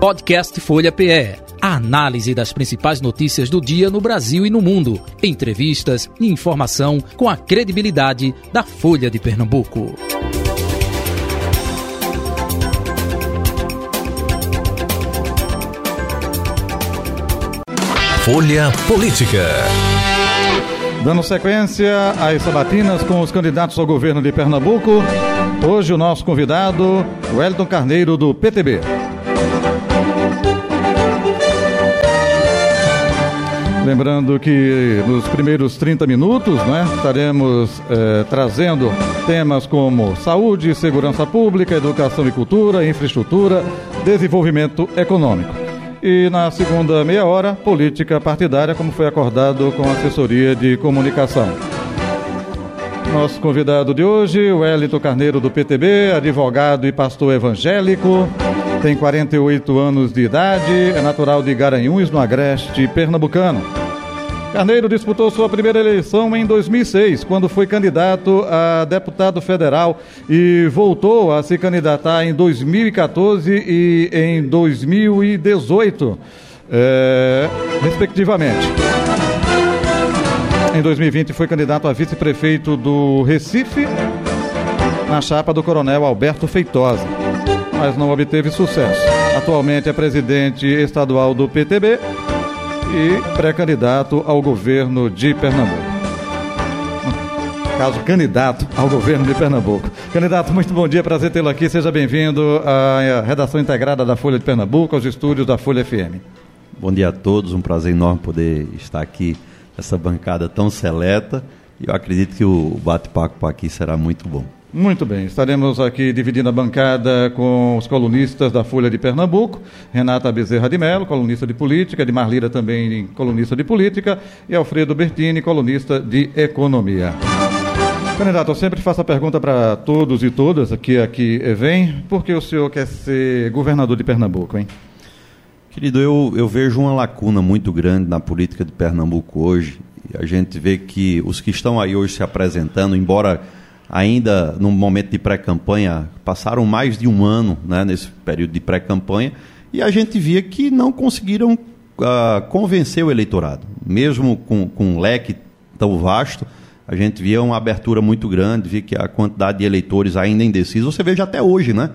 Podcast Folha PE. A análise das principais notícias do dia no Brasil e no mundo. Entrevistas e informação com a credibilidade da Folha de Pernambuco. Folha Política. Dando sequência às sabatinas com os candidatos ao governo de Pernambuco, hoje o nosso convidado, Wellington Carneiro, do PTB. Lembrando que nos primeiros 30 minutos né, estaremos eh, trazendo temas como saúde, segurança pública, educação e cultura, infraestrutura, desenvolvimento econômico. E na segunda meia hora, política partidária, como foi acordado com a assessoria de comunicação. Nosso convidado de hoje, Wellington Carneiro do PTB, advogado e pastor evangélico, tem 48 anos de idade, é natural de Garanhuns, no Agreste Pernambucano. Carneiro disputou sua primeira eleição em 2006, quando foi candidato a deputado federal e voltou a se candidatar em 2014 e em 2018, é, respectivamente. Em 2020 foi candidato a vice-prefeito do Recife, na chapa do coronel Alberto Feitosa, mas não obteve sucesso. Atualmente é presidente estadual do PTB e pré-candidato ao governo de Pernambuco. Caso candidato ao governo de Pernambuco. Candidato, muito bom dia, prazer tê-lo aqui. Seja bem-vindo à redação integrada da Folha de Pernambuco, aos estúdios da Folha FM. Bom dia a todos, um prazer enorme poder estar aqui nessa bancada tão seleta. E eu acredito que o bate-papo aqui será muito bom. Muito bem, estaremos aqui dividindo a bancada com os colunistas da Folha de Pernambuco, Renata Bezerra de Mello, colunista de política, de Marlira também colunista de política, e Alfredo Bertini, colunista de economia. Candidato, eu sempre faço a pergunta para todos e todas que aqui vêm, por que o senhor quer ser governador de Pernambuco, hein? Querido, eu, eu vejo uma lacuna muito grande na política de Pernambuco hoje. A gente vê que os que estão aí hoje se apresentando, embora ainda no momento de pré-campanha, passaram mais de um ano né, nesse período de pré-campanha, e a gente via que não conseguiram uh, convencer o eleitorado. Mesmo com, com um leque tão vasto, a gente via uma abertura muito grande, via que a quantidade de eleitores ainda indecisos, você veja até hoje, né?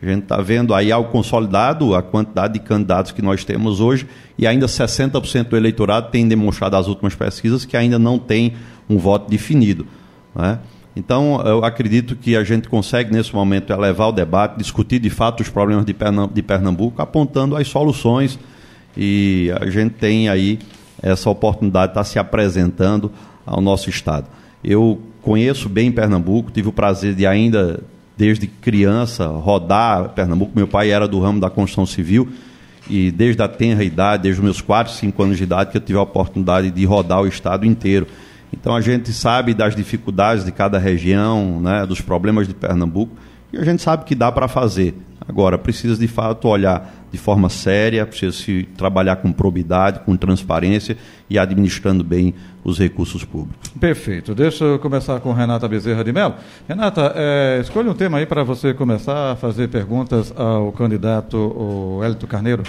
A gente está vendo aí algo consolidado, a quantidade de candidatos que nós temos hoje, e ainda 60% do eleitorado tem demonstrado as últimas pesquisas que ainda não tem um voto definido. Né? Então, eu acredito que a gente consegue, nesse momento, elevar o debate, discutir de fato os problemas de Pernambuco, apontando as soluções. E a gente tem aí essa oportunidade de estar se apresentando ao nosso Estado. Eu conheço bem Pernambuco, tive o prazer de ainda, desde criança, rodar Pernambuco. Meu pai era do ramo da construção civil e desde a tenra idade, desde os meus 4, 5 anos de idade, que eu tive a oportunidade de rodar o Estado inteiro. Então a gente sabe das dificuldades de cada região, né, dos problemas de Pernambuco, e a gente sabe que dá para fazer. Agora, precisa de fato olhar de forma séria, precisa se trabalhar com probidade, com transparência e administrando bem os recursos públicos. Perfeito. Deixa eu começar com Renata Bezerra de Mello. Renata, é, escolha um tema aí para você começar a fazer perguntas ao candidato Hélito Carneiro.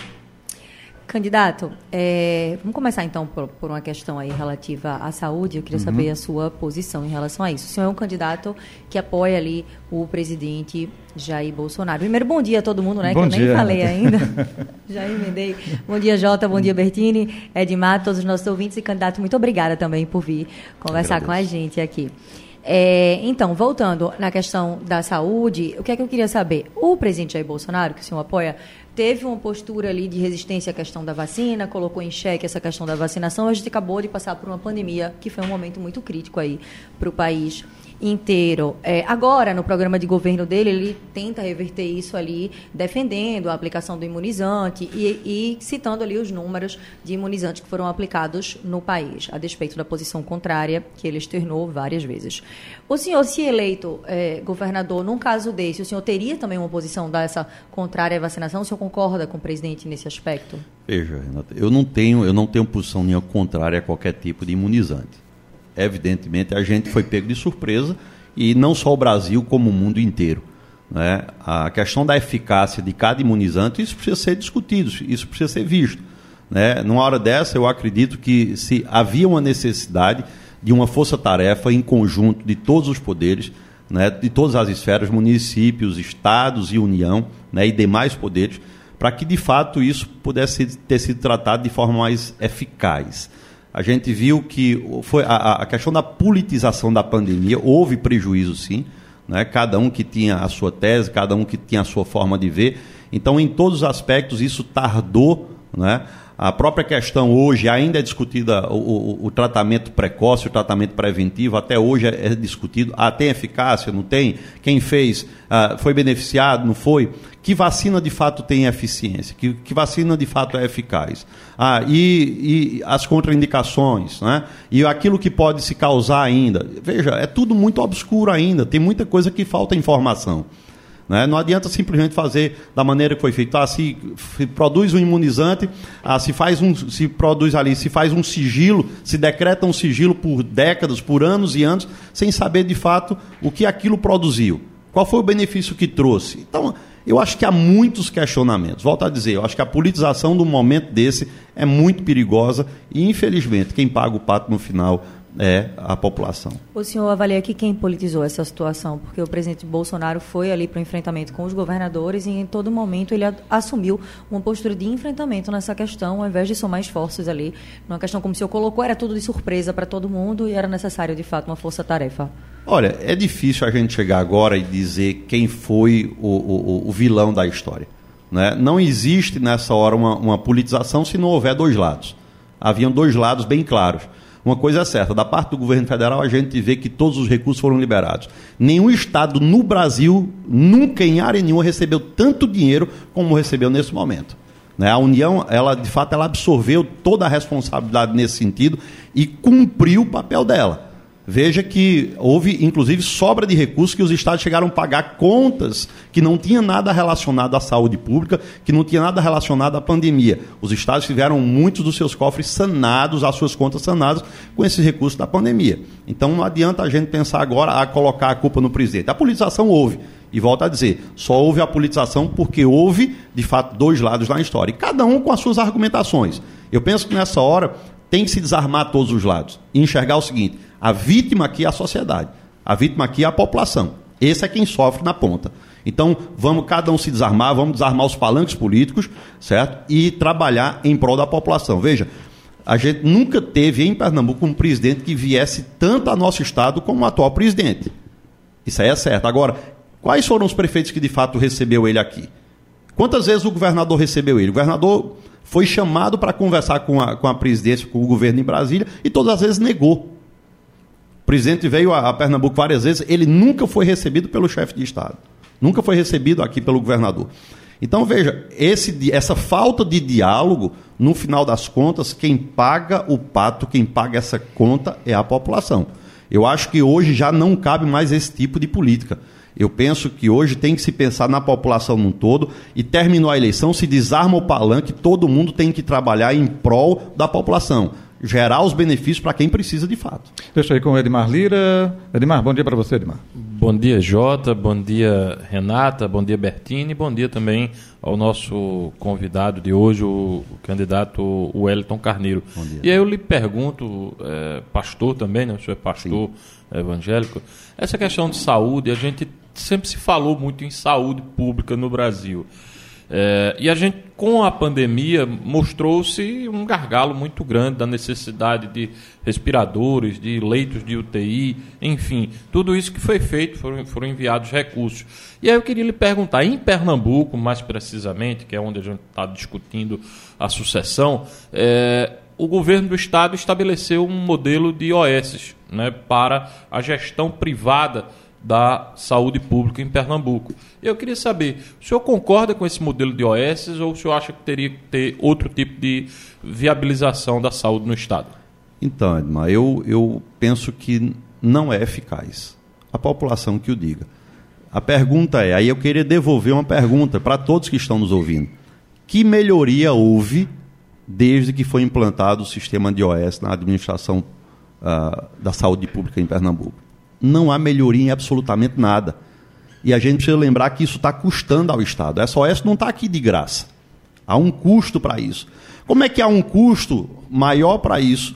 Candidato, é, vamos começar então por, por, uma questão aí relativa à saúde. Eu queria uhum. saber a sua posição em relação a isso. O senhor é um candidato que apoia ali o presidente Jair Bolsonaro. Primeiro, bom dia a todo mundo, né? Bom que dia. eu nem falei ainda. Já emendei. Bom dia, Jota. Bom dia, Bertini, Edmar, todos os nossos ouvintes e candidato. Muito obrigada também por vir conversar Agradeço. com a gente aqui. É, então, voltando na questão da saúde, o que é que eu queria saber? O presidente Jair Bolsonaro, que o senhor apoia, teve uma postura ali de resistência à questão da vacina, colocou em xeque essa questão da vacinação. A gente acabou de passar por uma pandemia que foi um momento muito crítico aí para o país inteiro. É, agora, no programa de governo dele, ele tenta reverter isso ali, defendendo a aplicação do imunizante e, e, citando ali os números de imunizantes que foram aplicados no país, a despeito da posição contrária que ele externou várias vezes. O senhor, se eleito é, governador, num caso desse, o senhor teria também uma posição dessa contrária à vacinação? O senhor concorda com o presidente nesse aspecto? Veja, Renata, eu não tenho, eu não tenho posição nenhuma contrária a qualquer tipo de imunizante evidentemente, a gente foi pego de surpresa, e não só o Brasil, como o mundo inteiro. Né? A questão da eficácia de cada imunizante, isso precisa ser discutido, isso precisa ser visto. Né? Numa hora dessa, eu acredito que se havia uma necessidade de uma força-tarefa em conjunto de todos os poderes, né, de todas as esferas, municípios, estados e União, né, e demais poderes, para que de fato isso pudesse ter sido tratado de forma mais eficaz. A gente viu que foi a, a questão da politização da pandemia, houve prejuízo sim, né, cada um que tinha a sua tese, cada um que tinha a sua forma de ver. Então, em todos os aspectos, isso tardou né, a própria questão hoje ainda é discutida o, o, o, tratamento precoce, o tratamento preventivo, até hoje é, é discutido. Ah, tem eficácia? Não tem? Quem fez? Ah, foi beneficiado? Não foi? Que vacina de fato tem eficiência? Que, que vacina de fato é eficaz? Ah, e, e as contraindicações, né? E aquilo que pode se causar ainda. Veja, é tudo muito obscuro ainda, tem muita coisa que falta informação. Né? Não adianta simplesmente fazer da maneira que foi feito. Ah, se, se produz um imunizante, ah, se faz um, se produz ali, se faz um sigilo, se decreta um sigilo por décadas, por anos e anos, sem saber de fato o que aquilo produziu. Qual foi o benefício que trouxe? Então, eu acho que há muitos questionamentos. Volto a dizer, eu acho que a politização do momento desse é muito perigosa e, infelizmente, quem paga o pato no final é a população. O senhor avalia que quem politizou essa situação? Porque o presidente Bolsonaro foi ali para o enfrentamento com os governadores e em todo momento ele assumiu uma postura de enfrentamento nessa questão, ao invés de somar esforços ali. Numa questão, como o senhor colocou, era tudo de surpresa para todo mundo e era necessário, de fato, uma força-tarefa. Olha, é difícil a gente chegar agora e dizer quem foi o, o, o vilão da história. Né? Não existe nessa hora uma, uma politização se não houver dois lados. Haviam dois lados bem claros. Uma coisa é certa, da parte do governo federal a gente vê que todos os recursos foram liberados. Nenhum estado no Brasil, nunca em área nenhuma, recebeu tanto dinheiro como recebeu nesse momento. Né? A União, ela de fato, ela absorveu toda a responsabilidade nesse sentido e cumpriu o papel dela. Veja que houve, inclusive, sobra de recursos que os estados chegaram a pagar contas que não tinha nada relacionado à saúde pública, que não tinha nada relacionado à pandemia. Os estados tiveram muitos dos seus cofres sanados, as suas contas sanadas, com esses recursos da pandemia. Então não adianta a gente pensar agora a colocar a culpa no presidente. A politização houve. E volto a dizer, só houve a politização porque houve, de fato, dois lados na história. E cada um com as suas argumentações. Eu penso que nessa hora tem que se desarmar todos os lados e enxergar o seguinte a vítima aqui é a sociedade. A vítima aqui é a população. Esse é quem sofre na ponta. Então, vamos cada um se desarmar, vamos desarmar os palanques políticos, certo? E trabalhar em prol da população. Veja, a gente nunca teve em Pernambuco um presidente que viesse tanto a nosso estado como o atual presidente. Isso aí é certo. Agora, quais foram os prefeitos que de fato recebeu ele aqui? Quantas vezes o governador recebeu ele? O governador foi chamado para conversar com a, com a presidência, com o governo em Brasília, e todas as vezes negou presidente veio a, a Pernambuco várias vezes, ele nunca foi recebido pelo chefe de Estado. Nunca foi recebido aqui pelo governador. Então, veja, esse, essa falta de diálogo, no final das contas, quem paga o pato, quem paga essa conta é a população. Eu acho que hoje já não cabe mais esse tipo de política. Eu penso que hoje tem que se pensar na população num todo e terminou a eleição, se desarma o palanque, todo mundo tem que trabalhar em prol da população gerar os benefícios para quem precisa de fato. Deixa aí com o Edmar Lira. Edmar, bom dia para você, Edmar. Bom dia, Jota. Bom dia, Renata. Bom dia, Bertini. Bom dia também ao nosso convidado de hoje, o, candidato Wellington Carneiro. E aí eu lhe pergunto, é, pastor também, né? o senhor é pastor Sim. Evangélico, essa questão de saúde, a gente sempre se falou muito em saúde pública no Brasil. É, e a gente, com a pandemia, mostrou-se um gargalo muito grande da necessidade de respiradores, de leitos de UTI, enfim, tudo isso que foi feito, foram, foram enviados recursos. E aí eu queria lhe perguntar, em Pernambuco, mais precisamente, que é onde a gente está discutindo a sucessão, é, o governo do estado estabeleceu um modelo de OS né, para a gestão privada da saúde pública em Pernambuco. Eu queria saber, o senhor concorda com esse modelo de OS ou o senhor acha que teria que ter outro tipo de viabilização da saúde no Estado? Então, Edmar, eu, eu penso que não é eficaz. A população que o diga. A pergunta é, aí eu queria devolver uma pergunta para todos que estão nos ouvindo. Que melhoria houve desde que foi implantado o sistema de OS na administração uh, da saúde pública em Pernambuco? não há melhoria em absolutamente nada. E a gente precisa lembrar que isso está custando ao Estado. A SOS não está aqui de graça. Há um custo para isso. Como é que há um custo maior para isso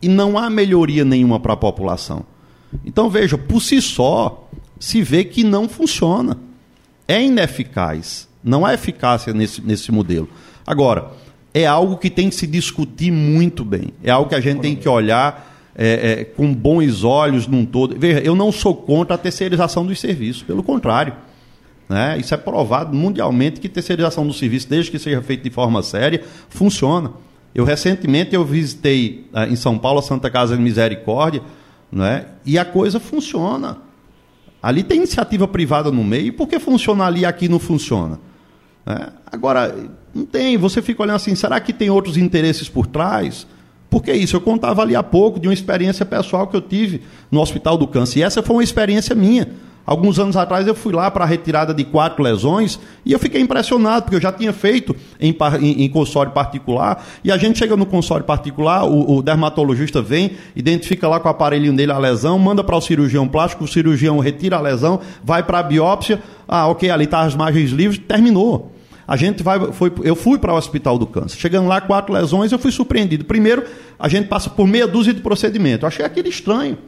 e não há melhoria nenhuma para a população? Então, veja, por si só, se vê que não funciona. É ineficaz. Não há eficácia nesse, nesse modelo. Agora, é algo que tem que se discutir muito bem. É algo que a gente tem que olhar é, é, com bons olhos num todo. Veja, eu não sou contra a terceirização dos serviços, pelo contrário. Né? Isso é provado mundialmente que terceirização do serviço, desde que seja feito de forma séria, funciona. Eu recentemente eu visitei ah, em São Paulo a Santa Casa de Misericórdia, né? e a coisa funciona. Ali tem iniciativa privada no meio, por que funciona ali e aqui não funciona? Né? Agora, não tem, você fica olhando assim, será que tem outros interesses por trás? Porque isso, eu contava ali há pouco de uma experiência pessoal que eu tive no Hospital do Câncer, e essa foi uma experiência minha. Alguns anos atrás eu fui lá para a retirada de quatro lesões e eu fiquei impressionado, porque eu já tinha feito em, em, em consórcio particular, e a gente chega no consórcio particular, o, o, dermatologista vem, identifica lá com o aparelhinho dele a lesão, manda para o cirurgião plástico, o cirurgião retira a lesão, vai para a biópsia, ah, ok, ali está as margens livres, terminou. A gente vai, foi, eu fui para o Hospital do Câncer. Chegando lá, quatro lesões, eu fui surpreendido. Primeiro, a gente passa por meia dúzia de procedimentos. Eu achei aquilo estranho.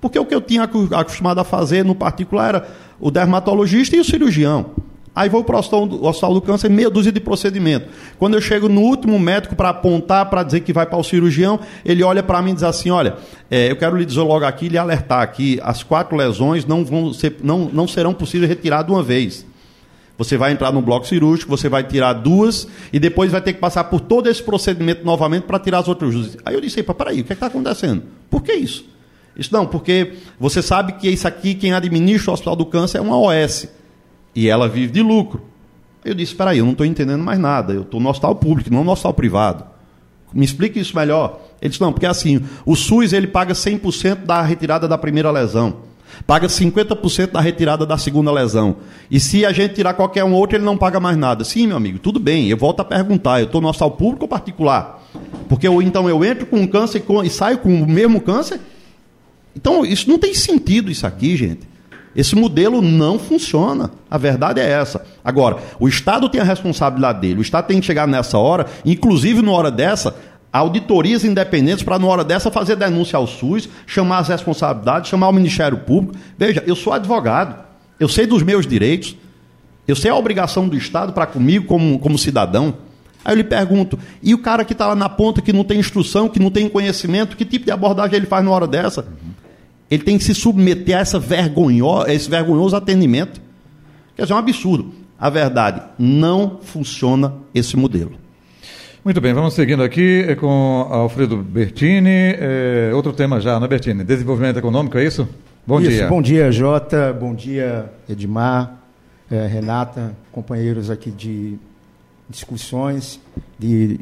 Porque o que eu tinha acostumado a fazer no particular era o dermatologista e o cirurgião. Aí vou para o hospital do câncer, meia dúzia de procedimento. Quando eu chego no último médico para apontar, para dizer que vai para o cirurgião, ele olha para mim e diz assim: Olha, é, eu quero lhe dizer logo aqui, lhe alertar que as quatro lesões não, vão ser, não, não serão possíveis retirar de uma vez. Você vai entrar no bloco cirúrgico, você vai tirar duas e depois vai ter que passar por todo esse procedimento novamente para tirar as outras duas. Aí eu disse: Peraí, o que é está acontecendo? Por que isso? Isso não, porque você sabe que isso aqui, quem administra o Hospital do Câncer é uma OS. E ela vive de lucro. Eu disse, espera aí, eu não estou entendendo mais nada. Eu estou no hospital público, não no hospital privado. Me explique isso melhor. Ele disse, não, porque assim, o SUS ele paga 100% da retirada da primeira lesão. Paga 50% da retirada da segunda lesão. E se a gente tirar qualquer um outro, ele não paga mais nada. Sim, meu amigo, tudo bem. Eu volto a perguntar, eu estou no hospital público ou particular? Porque eu, então eu entro com um câncer e, com, e saio com o mesmo câncer? Então, isso não tem sentido isso aqui, gente. Esse modelo não funciona. A verdade é essa. Agora, o Estado tem a responsabilidade dele. O Estado tem que chegar nessa hora, inclusive na hora dessa, auditorias independentes para, na hora dessa, fazer denúncia ao SUS, chamar as responsabilidades, chamar o Ministério Público. Veja, eu sou advogado, eu sei dos meus direitos, eu sei a obrigação do Estado para comigo como, como cidadão. Aí eu lhe pergunto, e o cara que está lá na ponta, que não tem instrução, que não tem conhecimento, que tipo de abordagem ele faz na hora dessa? Ele tem que se submeter a essa vergonho, esse vergonhoso atendimento. Quer dizer, é um absurdo. A verdade, não funciona esse modelo. Muito bem, vamos seguindo aqui eh, com Alfredo Bertini. É, outro tema já, não é, Bertini? Desenvolvimento econômico, é isso? Bom isso, dia. Bom dia, Jota. Bom dia, Edmar, é, Renata, companheiros aqui de discussões, de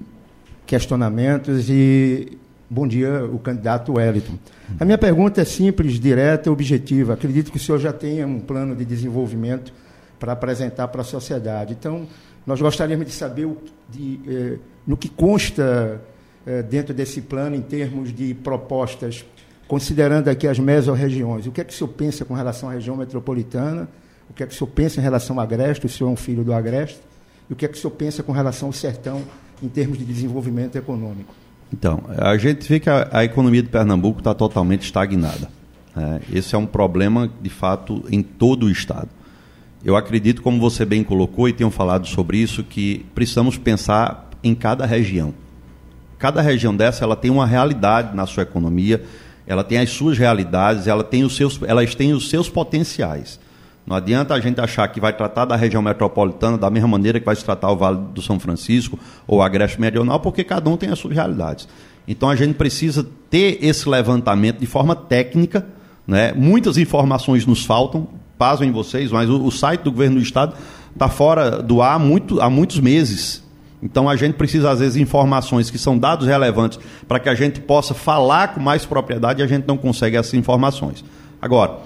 questionamentos e bom dia, o candidato Wellington. A minha pergunta é simples, direta e objetiva. Acredito que o senhor já tenha um plano de desenvolvimento para apresentar para a sociedade. Então, nós gostaríamos de saber o, de, eh, no que consta eh, dentro desse plano em termos de propostas, considerando aqui as mesorregiões. O que é que o senhor pensa com relação à região metropolitana? O que é que o senhor pensa em relação ao Agreste? O senhor é um filho do Agreste. E o que é que o senhor pensa com relação ao sertão em termos de desenvolvimento econômico? Então, a gente vê que a, a economia de Pernambuco está totalmente estagnada. Né? Esse é um problema, de fato, em todo o Estado. Eu acredito, como você bem colocou e tenham falado sobre isso, que precisamos pensar em cada região. Cada região dessa ela tem uma realidade na sua economia, ela tem as suas realidades, ela tem os seus, elas têm os seus potenciais. Não adianta a gente achar que vai tratar da região metropolitana da mesma maneira que vai se tratar o Vale do São Francisco ou a Agreste Meridional, porque cada um tem as suas realidades. Então a gente precisa ter esse levantamento de forma técnica. Né? Muitas informações nos faltam, pasmem vocês, mas o, o site do governo do Estado está fora do ar há, muito, há muitos meses. Então a gente precisa, às vezes, de informações que são dados relevantes para que a gente possa falar com mais propriedade e a gente não consegue essas informações. Agora,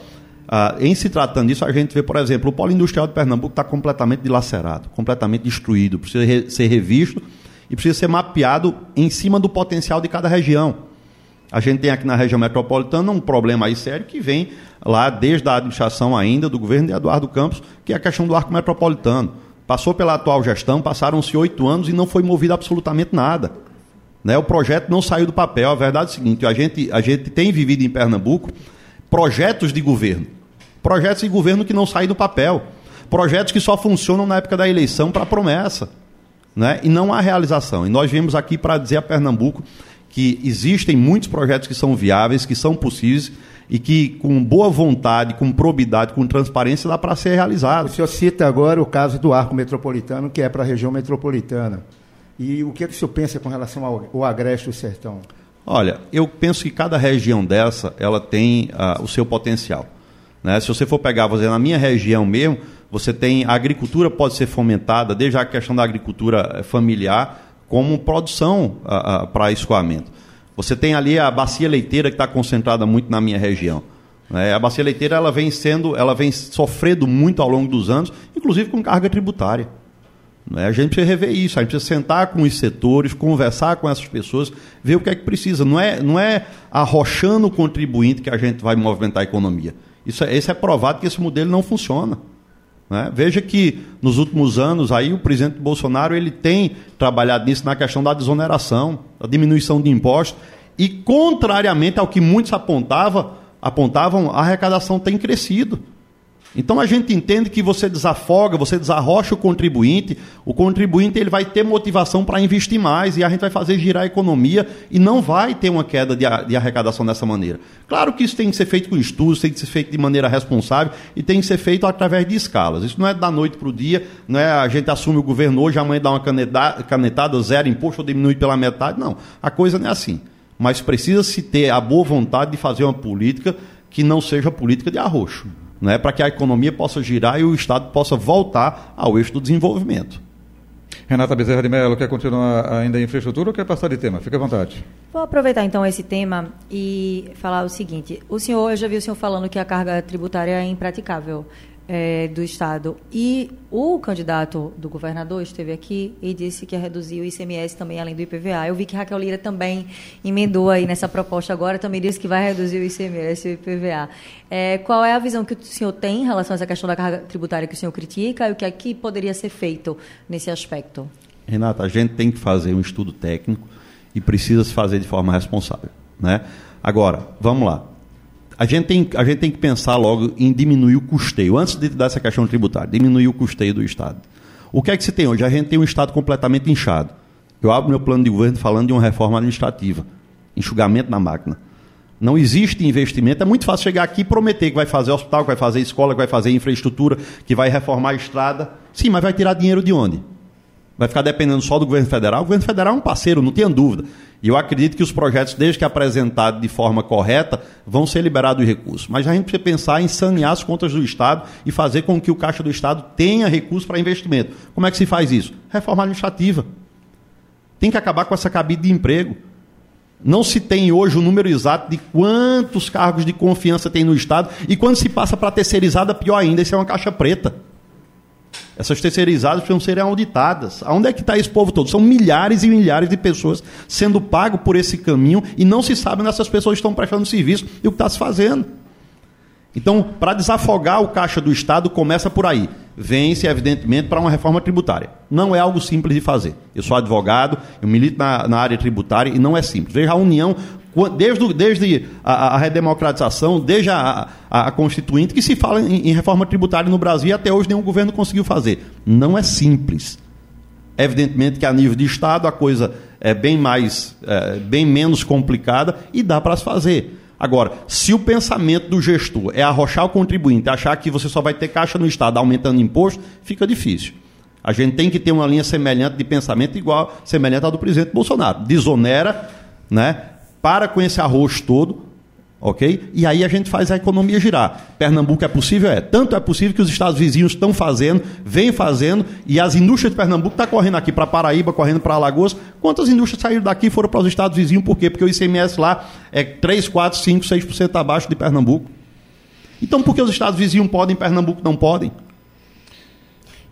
ah, em se tratando disso, a gente vê, por exemplo, o polo industrial de Pernambuco está completamente dilacerado, completamente destruído, precisa re ser revisto e precisa ser mapeado em cima do potencial de cada região. A gente tem aqui na região metropolitana um problema aí sério que vem lá desde a administração ainda do governo de Eduardo Campos, que é a questão do arco metropolitano. Passou pela atual gestão, passaram-se oito anos e não foi movido absolutamente nada. Né? O projeto não saiu do papel. A verdade é o seguinte: a gente, a gente tem vivido em Pernambuco projetos de governo. Projetos de governo que não saem do papel. Projetos que só funcionam na época da eleição para promessa. Né? E não há realização. E nós viemos aqui para dizer a Pernambuco que existem muitos projetos que são viáveis, que são possíveis e que, com boa vontade, com probidade, com transparência, dá para ser realizado. O senhor cita agora o caso do arco metropolitano, que é para a região metropolitana. E o que, é que o senhor pensa com relação ao, ao Agreste do Sertão? Olha, eu penso que cada região dessa ela tem uh, o seu potencial. Né? Se você for pegar, dizer, na minha região mesmo, você tem a agricultura pode ser fomentada, desde a questão da agricultura eh, familiar, como produção para escoamento. Você tem ali a bacia leiteira que está concentrada muito na minha região. Né? A bacia leiteira ela vem sendo, ela vem sofrendo muito ao longo dos anos, inclusive com carga tributária. Né? A gente precisa rever isso, a gente precisa sentar com os setores, conversar com essas pessoas, ver o que é que precisa. Não é, não é arrochando o contribuinte que a gente vai movimentar a economia. Isso é, esse é provado que esse modelo não funciona. Né? Veja que nos últimos anos aí o presidente Bolsonaro ele tem trabalhado nisso na questão da desoneração, da diminuição de impostos e contrariamente ao que muitos apontavam, apontavam a arrecadação tem crescido. Então a gente entende que você desafoga, você desarrocha o contribuinte, o contribuinte ele vai ter motivação para investir mais e a gente vai fazer girar a economia e não vai ter uma queda de, de arrecadação dessa maneira. Claro que isso tem que ser feito com estudos, tem que ser feito de maneira responsável e tem que ser feito através de escalas. Isso não é da noite para o dia, não é a gente assume o governo hoje, amanhã dá uma canetada, zero imposto ou diminui pela metade. Não, a coisa não é assim. Mas precisa-se ter a boa vontade de fazer uma política que não seja política de arroxo né, para que a economia possa girar e o Estado possa voltar ao eixo do desenvolvimento. Renata Bezerra de Mello, quer continuar ainda em infraestrutura ou quer passar de tema? Fique à vontade. Vou aproveitar então esse tema e falar o seguinte. O senhor, eu já vi o senhor falando que a carga tributária é impraticável é, do Estado. E o candidato do governador esteve aqui e disse que ia reduzir o ICMS também, além do IPVA. Eu vi que Raquel Lira também emendou aí nessa proposta agora, também disse que vai reduzir o ICMS e o IPVA. É, qual é a visão que o senhor tem em relação a essa questão da carga tributária que o senhor critica e o que aqui poderia ser feito nesse aspecto? Renata, a gente tem que fazer um estudo técnico e precisa se fazer de forma responsável. Né? Agora, vamos lá a gente, tem, a gente tem que pensar logo em diminuir o custeio, antes de dar essa questão tributária, diminuir o custeio do Estado. O que é que se tem hoje? A gente tem um Estado completamente inchado. Eu abro meu plano de governo falando de uma reforma administrativa, enxugamento na máquina. Não existe investimento. É muito fácil chegar aqui e prometer que vai fazer hospital, que vai fazer escola, que vai fazer infraestrutura, que vai reformar a estrada. Sim, mas vai tirar dinheiro de onde? Vai ficar dependendo só do governo federal? O governo federal é um parceiro, não tenha dúvida. E eu acredito que os projetos, desde que apresentados de forma correta, vão ser liberados recursos. Mas a gente precisa pensar em sanear as contas do Estado e fazer com que o Caixa do Estado tenha recursos para investimento. Como é que se faz isso? Reforma administrativa. Tem que acabar com essa cabide de emprego. Não se tem hoje o número exato de quantos cargos de confiança tem no Estado e quando se passa para terceirizada, pior ainda, isso é uma caixa preta. Essas terceirizadas precisam ser auditadas. Aonde é que está esse povo todo? São milhares e milhares de pessoas sendo pago por esse caminho e não se sabe onde essas pessoas estão prestando serviço e o que está se fazendo. Então, para desafogar o caixa do Estado, começa por aí. Vence, evidentemente, para uma reforma tributária. Não é algo simples de fazer. Eu sou advogado, eu milito na, na área tributária e não é simples. Veja a União desde, desde a, a, redemocratização, desde a, a, a, Constituinte, que se fala em, em, reforma tributária no Brasil e até hoje nenhum governo conseguiu fazer. Não é simples. Evidentemente que a nível de Estado a coisa é bem mais, é, bem menos complicada e dá para se fazer. Agora, se o pensamento do gestor é arrochar o contribuinte, achar que você só vai ter caixa no Estado aumentando imposto, fica difícil. A gente tem que ter uma linha semelhante de pensamento igual, semelhante à do presidente Bolsonaro. Desonera, né? para com esse arroz todo, ok? E aí a gente faz a economia girar. Pernambuco é possível? É. Tanto é possível que os estados vizinhos estão fazendo, vêm fazendo, e as indústrias de Pernambuco estão tá correndo aqui para Paraíba, correndo para Alagoas. Quantas indústrias saíram daqui e foram para os estados vizinhos? Por quê? Porque o ICMS lá é 3, 4, 5, 6% abaixo de Pernambuco. Então por que os estados vizinhos podem e Pernambuco não podem?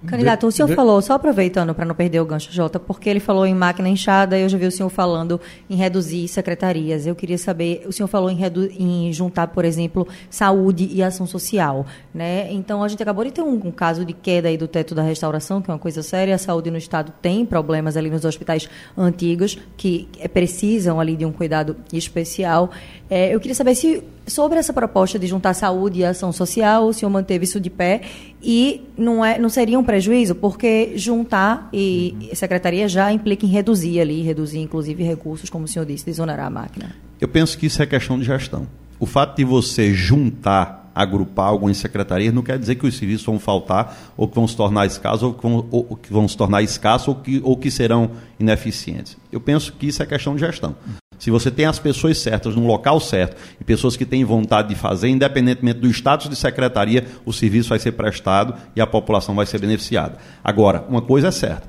Candidato, o senhor de... falou, só aproveitando para não perder o gancho, Jota, porque ele falou em máquina inchada e eu já vi o senhor falando em reduzir secretarias. Eu queria saber, o senhor falou em, redu... em juntar, por exemplo, saúde e ação social. Né? Então, a gente acabou de ter um, um, caso de queda aí do teto da restauração, que é uma coisa séria. A saúde no Estado tem problemas ali nos hospitais antigos, que precisam ali de um cuidado especial. É, eu queria saber se sobre essa proposta de juntar saúde e ação social, o senhor manteve isso de pé e não, é, não seria um prejuízo, porque juntar e uhum. secretaria já implica em reduzir ali, reduzir inclusive recursos, como o senhor disse, desonerar a máquina. Eu penso que isso é questão de gestão. O fato de você juntar, agrupar algumas secretarias, não quer dizer que os serviços vão faltar, ou que vão se tornar escassos, ou que vão, ou que vão se tornar escassos, ou que, ou que serão ineficientes. Eu penso que isso é questão de gestão. Se você tem as pessoas certas no local certo e pessoas que têm vontade de fazer, independentemente do status de secretaria, o serviço vai ser prestado e a população vai ser beneficiada. Agora, uma coisa é certa: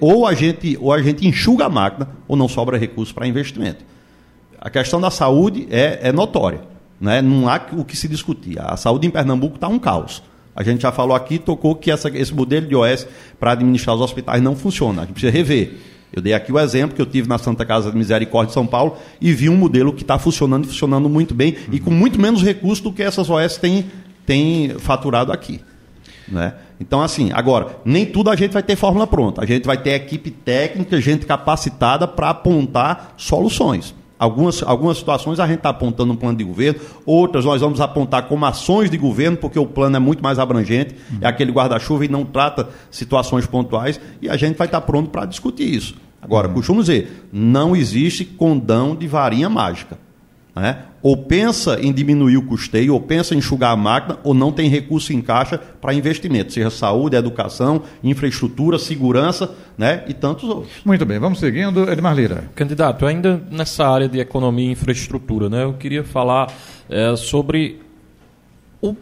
ou a gente, ou a gente enxuga a máquina ou não sobra recurso para investimento. A questão da saúde é, é notória. Né? Não há o que se discutir. A saúde em Pernambuco está um caos. A gente já falou aqui, tocou que essa, esse modelo de OS para administrar os hospitais não funciona. A gente precisa rever. Eu dei aqui o exemplo que eu tive na Santa Casa de Misericórdia de São Paulo e vi um modelo que está funcionando e funcionando muito bem uhum. e com muito menos recursos do que essas OS têm, têm faturado aqui. Né? Então, assim, agora, nem tudo a gente vai ter fórmula pronta. A gente vai ter equipe técnica, gente capacitada para apontar soluções. Algumas, algumas situações a gente está apontando um plano de governo, outras nós vamos apontar como ações de governo, porque o plano é muito mais abrangente, é aquele guarda-chuva e não trata situações pontuais, e a gente vai estar tá pronto para discutir isso. Agora, uhum. costumo dizer, não existe condão de varinha mágica. Né? Ou pensa em diminuir o custeio, ou pensa em enxugar a máquina, ou não tem recurso em caixa para investimento, seja saúde, educação, infraestrutura, segurança né? e tantos outros. Muito bem, vamos seguindo. Edmar Lira. Candidato, ainda nessa área de economia e infraestrutura, né? eu queria falar é, sobre o,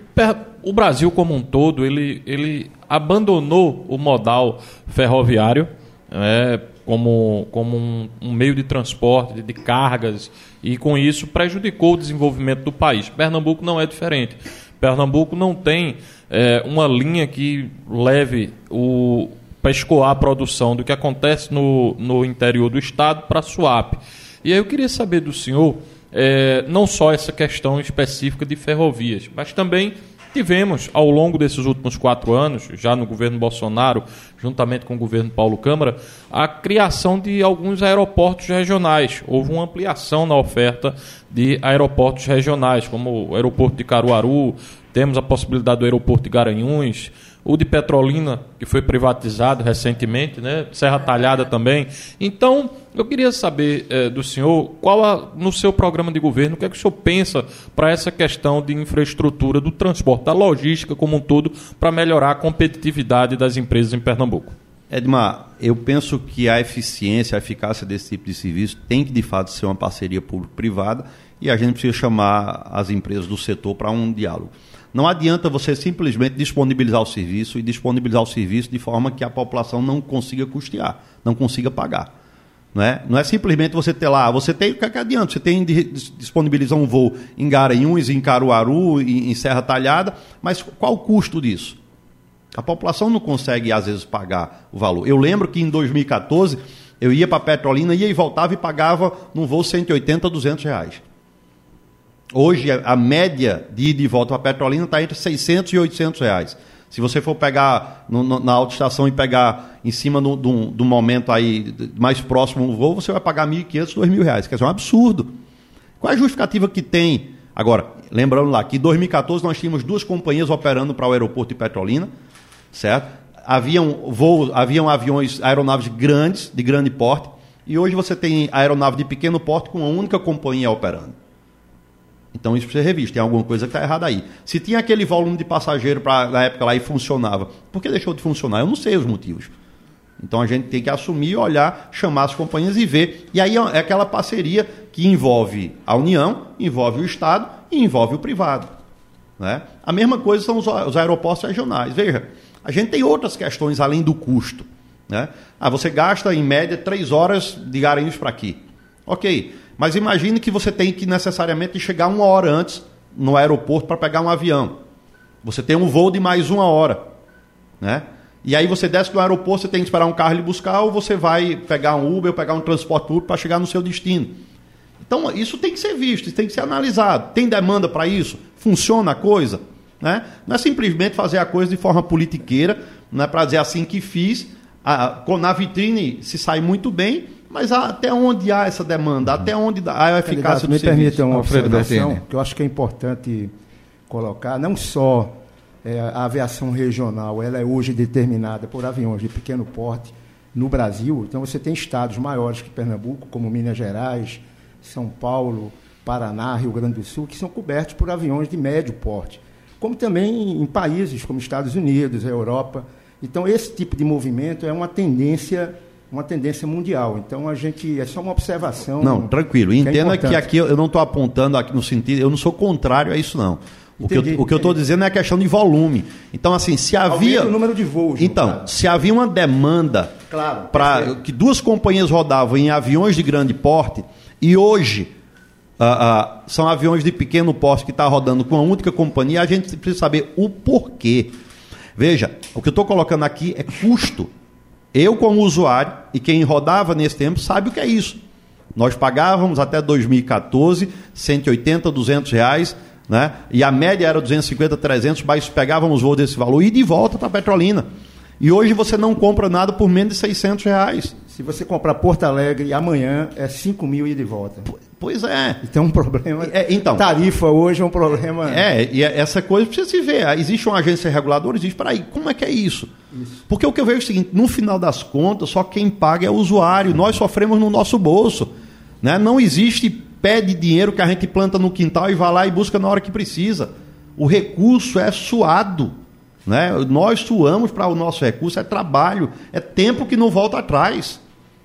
o Brasil como um todo, ele, ele abandonou o modal ferroviário, é, como, como um, um, meio de transporte de cargas e com isso prejudicou o desenvolvimento do país. Pernambuco não é diferente. Pernambuco não tem é, uma linha que leve o para escoar a produção do que acontece no, no interior do estado para a SUAP. E aí eu queria saber do senhor é, não só essa questão específica de ferrovias, mas também Tivemos, ao longo desses últimos quatro anos, já no governo Bolsonaro, juntamente com o governo Paulo Câmara, a criação de alguns aeroportos regionais. Houve uma ampliação na oferta de aeroportos regionais, como o aeroporto de Caruaru, temos a possibilidade do aeroporto de Garanhuns, o de Petrolina, que foi privatizado recentemente, né? Serra Talhada também. Então, eu queria saber eh, do senhor, qual a, no seu programa de governo, o que é que o senhor pensa para essa questão de infraestrutura do transporte, da logística como um todo, para melhorar a competitividade das empresas em Pernambuco? Edmar, eu penso que a eficiência, a eficácia desse tipo de serviço tem que, de fato, ser uma parceria público-privada e a gente precisa chamar as empresas do setor para um diálogo. Não adianta você simplesmente disponibilizar o serviço e disponibilizar o serviço de forma que a população não consiga custear, não consiga pagar. Não é, não é simplesmente você ter lá, você tem, o que, é que adianta? Você tem disponibilizar um voo em Garanhuns, em Caruaru, em, em Serra Talhada, mas qual o custo disso? A população não consegue, às vezes, pagar o valor. Eu lembro que em 2014 eu ia para Petrolina, ia e voltava e pagava num voo 180, 200 reais. Hoje, a média de ida e volta para Petrolina está entre 600 e 800 reais. Se você for pegar no, no, na autoestação e pegar em cima do, do, momento aí mais próximo do voo, você vai pagar 1.500, 2.000 reais. Quer dizer, é um absurdo. Qual é a justificativa que tem? Agora, lembrando lá que em 2014 nós tínhamos duas companhias operando para o aeroporto de Petrolina, certo? Haviam, voos, haviam aviões, aeronaves grandes, de grande porte, e hoje você tem aeronave de pequeno porte com uma única companhia operando. Então isso precisa ser revisto. Tem alguma coisa que está errada aí. Se tinha aquele volume de passageiro pra, na época lá e funcionava, por que deixou de funcionar? Eu não sei os motivos. Então a gente tem que assumir, olhar, chamar as companhias e ver. E aí é aquela parceria que envolve a União, envolve o Estado e envolve o privado. Né? A mesma coisa são os, os aeroportos regionais. Veja, a gente tem outras questões além do custo. Né? Ah, você gasta em média três horas de Garanhuns para aqui. Ok. Mas imagine que você tem que necessariamente chegar uma hora antes no aeroporto para pegar um avião. Você tem um voo de mais uma hora. Né? E aí você desce no aeroporto, você tem que esperar um carro lhe buscar, ou você vai pegar um Uber ou pegar um transporte público para chegar no seu destino. Então, isso tem que ser visto, tem que ser analisado. Tem demanda para isso? Funciona a coisa? Né? Não é simplesmente fazer a coisa de forma politiqueira, não é para dizer assim que fiz. A, na vitrine se sai muito bem, mas até onde há essa demanda? Até onde há a eficácia Candidato, do me serviço? permita uma observação que eu acho que é importante colocar, não só é, a aviação regional, ela é hoje determinada por aviões de pequeno porte no Brasil. Então você tem estados maiores que Pernambuco, como Minas Gerais, São Paulo, Paraná, Rio Grande do Sul, que são cobertos por aviões de médio porte como também em países como Estados Unidos, a Europa. Então, esse tipo de movimento é uma tendência uma tendência mundial. Então a gente é só uma observação. Não, tranquilo. Que é Entenda é que aqui eu não estou apontando aqui no sentido, eu não sou contrário a isso não. O entendi, que eu estou dizendo é a questão de volume. Então assim, se havia o número de voos. Então, se havia uma demanda claro, para que duas companhias rodavam em aviões de grande porte e hoje ah, ah, são aviões de pequeno porte que está rodando com uma única companhia, a gente precisa saber o porquê. Veja, o que eu estou colocando aqui é custo. Eu, como usuário, e quem rodava nesse tempo, sabe o que é isso. Nós pagávamos até 2014 180, 200 reais, né? e a média era 250, 300, mas pegávamos voo desse valor e de volta para Petrolina. E hoje você não compra nada por menos de 600 reais. Se você comprar Porto Alegre amanhã, é 5 mil e de volta. Pois é. Então um problema. É, então, tarifa hoje é um problema. É, e é, essa coisa precisa se ver. Existe uma agência reguladora, existe. Peraí, como é que é isso? isso? Porque o que eu vejo é o seguinte: no final das contas, só quem paga é o usuário. Nós sofremos no nosso bolso. Né? Não existe pé de dinheiro que a gente planta no quintal e vai lá e busca na hora que precisa. O recurso é suado. Né? Nós suamos para o nosso recurso, é trabalho, é tempo que não volta atrás.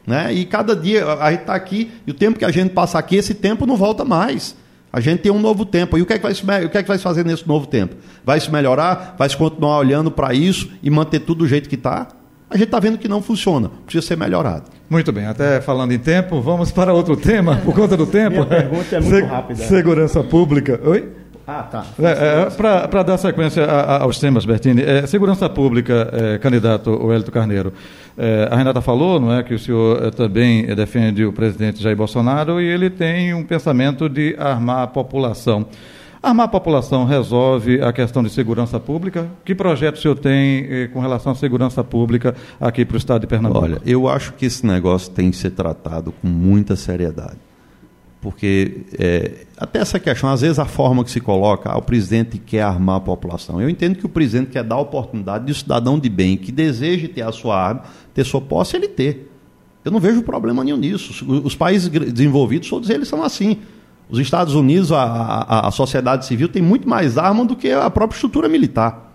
Né? E cada dia a gente está aqui, e o tempo que a gente passa aqui, esse tempo não volta mais. A gente tem um novo tempo. E o que é que vai se, o que é que vai se fazer nesse novo tempo? Vai se melhorar? Vai se continuar olhando para isso e manter tudo do jeito que está? A gente está vendo que não funciona, precisa ser melhorado. Muito bem, até falando em tempo, vamos para outro tema, por conta do tempo. Minha pergunta é muito Se rápida. Segurança pública. Oi? Ah, tá. É, é, Para dar sequência a, a, aos temas, Bertini, é, segurança pública, é, candidato Wellington Carneiro. É, a Renata falou, não é, que o senhor é, também defende o presidente Jair Bolsonaro e ele tem um pensamento de armar a população. Armar a população resolve a questão de segurança pública? Que projeto o senhor tem eh, com relação à segurança pública aqui para o estado de Pernambuco? Olha, eu acho que esse negócio tem que ser tratado com muita seriedade porque é, até essa questão, às vezes a forma que se coloca, ah, o presidente quer armar a população. Eu entendo que o presidente quer dar a oportunidade de um cidadão de bem que deseje ter a sua arma, ter sua posse, ele ter. Eu não vejo problema nenhum nisso. Os países desenvolvidos, todos eles são assim. Os Estados Unidos, a, a, a sociedade civil tem muito mais arma do que a própria estrutura militar.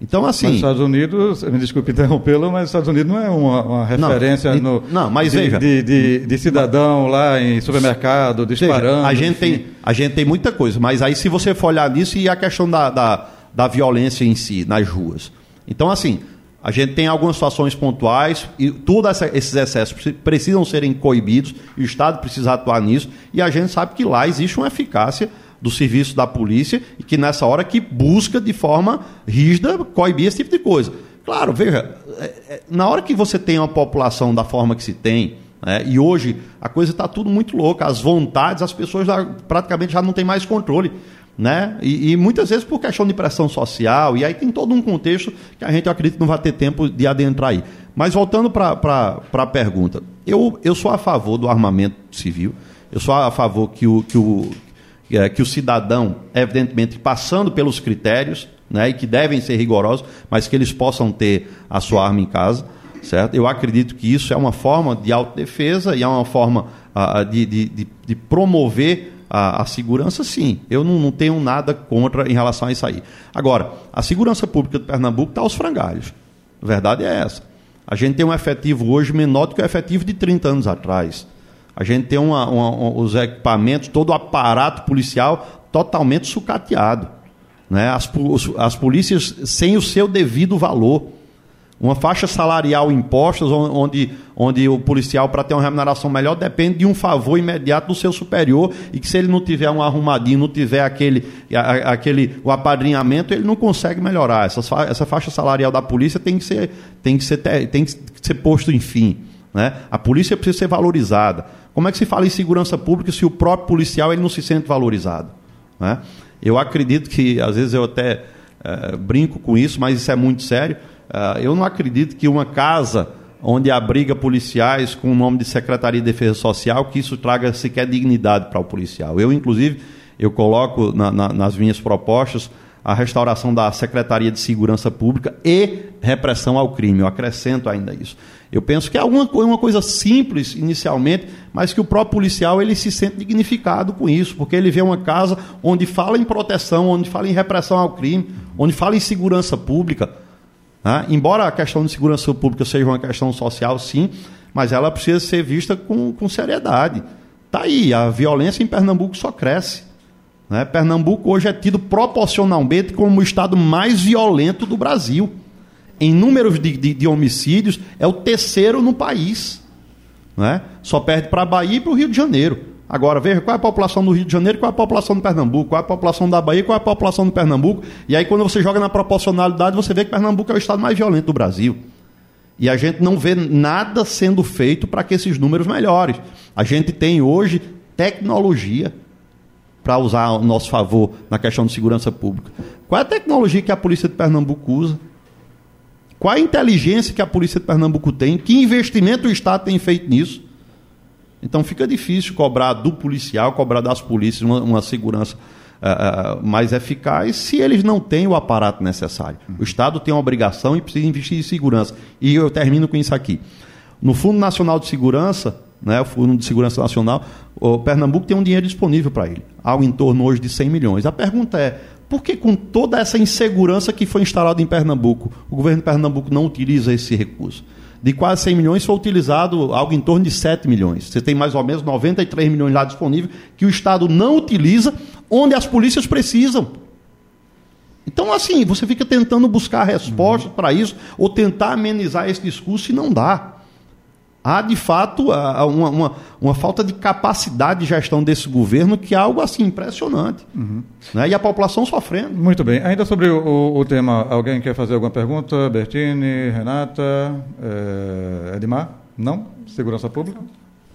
Então, assim. Mas os Estados Unidos, me desculpe interrompê-lo, mas os Estados Unidos não é uma, uma referência não, no, não, mas de, veja, de, de, de cidadão mas, lá em supermercado, disparando. Veja, a, gente tem, a gente tem muita coisa, mas aí se você for olhar nisso e a questão da, da, da violência em si, nas ruas. Então, assim, a gente tem algumas situações pontuais e todos esses excessos precisam serem coibidos e o Estado precisa atuar nisso e a gente sabe que lá existe uma eficácia do serviço da polícia e que nessa hora que busca de forma rígida coibir esse tipo de coisa. Claro, veja, é, é, na hora que você tem uma população da forma que se tem, né, e hoje a coisa está tudo muito louca, as vontades, as pessoas já, praticamente já não têm mais controle. Né? E, e, muitas vezes por questão de pressão social, e aí tem todo um contexto que a gente acredita que não vai ter tempo de adentrar aí. Mas voltando para a pergunta, eu, eu sou a favor do armamento civil, eu sou a favor que o, que o, é, que o cidadão, evidentemente, passando pelos critérios, né, e que devem ser rigorosos, mas que eles possam ter a sua arma em casa, certo? Eu acredito que isso é uma forma de autodefesa e é uma forma uh, de, de, de, promover a, a, segurança, sim. Eu não, não, tenho nada contra em relação a isso aí. Agora, a segurança pública de Pernambuco está aos frangalhos. A verdade é essa. A gente tem um efetivo hoje menor do que o efetivo de 30 anos atrás. A gente tem uma, uma, os equipamentos, todo o aparato policial totalmente sucateado. Né? As, as polícias sem o seu devido valor. Uma faixa salarial impostas, onde, onde o policial, para ter uma remuneração melhor, depende de um favor imediato do seu superior e que se ele não tiver um arrumadinho, não tiver aquele, aquele o apadrinhamento, ele não consegue melhorar. Essa, essa faixa salarial da polícia tem que ser, tem que ser, tem que ser posto em fim. Né? A polícia precisa ser valorizada. Como é que se fala em segurança pública se o próprio policial ele não se sente valorizado? Né? Eu acredito que, às vezes eu até é, brinco com isso, mas isso é muito sério Uh, eu não acredito que uma casa onde abriga policiais com o nome de Secretaria de Defesa Social, que isso traga sequer dignidade para o policial. Eu, inclusive, eu coloco na, na, nas minhas propostas a restauração da Secretaria de Segurança Pública e repressão ao crime. Eu acrescento ainda isso. Eu penso que é uma, uma coisa simples inicialmente, mas que o próprio policial ele se sente dignificado com isso, porque ele vê uma casa onde fala em proteção, onde fala em repressão ao crime, onde fala em segurança pública né? Embora a questão de segurança pública seja uma questão social, sim, mas ela precisa ser vista com, com seriedade. Está aí, a violência em Pernambuco só cresce. Né? Pernambuco hoje é tido proporcionalmente como o estado mais violento do Brasil. Em números de, de, de homicídios, é o terceiro no país. Né? Só perde para a Bahia e para o Rio de Janeiro. Agora, veja qual é a população do Rio de Janeiro, qual é a população do Pernambuco, qual é a população da Bahia, qual é a população do Pernambuco. E aí, quando você joga na proporcionalidade, você vê que Pernambuco é o estado mais violento do Brasil. E a gente não vê nada sendo feito para que esses números melhorem. A gente tem hoje tecnologia para usar ao nosso favor na questão de segurança pública. Qual é a tecnologia que a polícia de Pernambuco usa? Qual a inteligência que a polícia de Pernambuco tem? Que investimento o Estado tem feito nisso? Então fica difícil cobrar do policial, cobrar das polícias uma, uma segurança uh, uh, mais eficaz se eles não têm o aparato necessário. O Estado tem uma obrigação e precisa investir em segurança. E eu termino com isso aqui. No Fundo Nacional de Segurança, né, o Fundo de Segurança Nacional, o Pernambuco tem um dinheiro disponível para ele, algo em torno hoje de 100 milhões. A pergunta é, por que com toda essa insegurança que foi instalada em Pernambuco, o governo de Pernambuco não utiliza esse recurso? De quase 100 milhões foi utilizado algo em torno de 7 milhões. Você tem mais ou menos 93 milhões lá disponíveis que o Estado não utiliza, onde as polícias precisam. Então, assim, você fica tentando buscar respostas uhum. para isso, ou tentar amenizar esse discurso e não dá há de fato uma, uma, uma, falta de capacidade de gestão desse governo que é algo assim impressionante. Uhum. Né? E a população sofrendo. Muito bem. Ainda sobre o, o, tema, alguém quer fazer alguma pergunta? Bertini, Renata, é, Edmar? Não? Segurança Pública?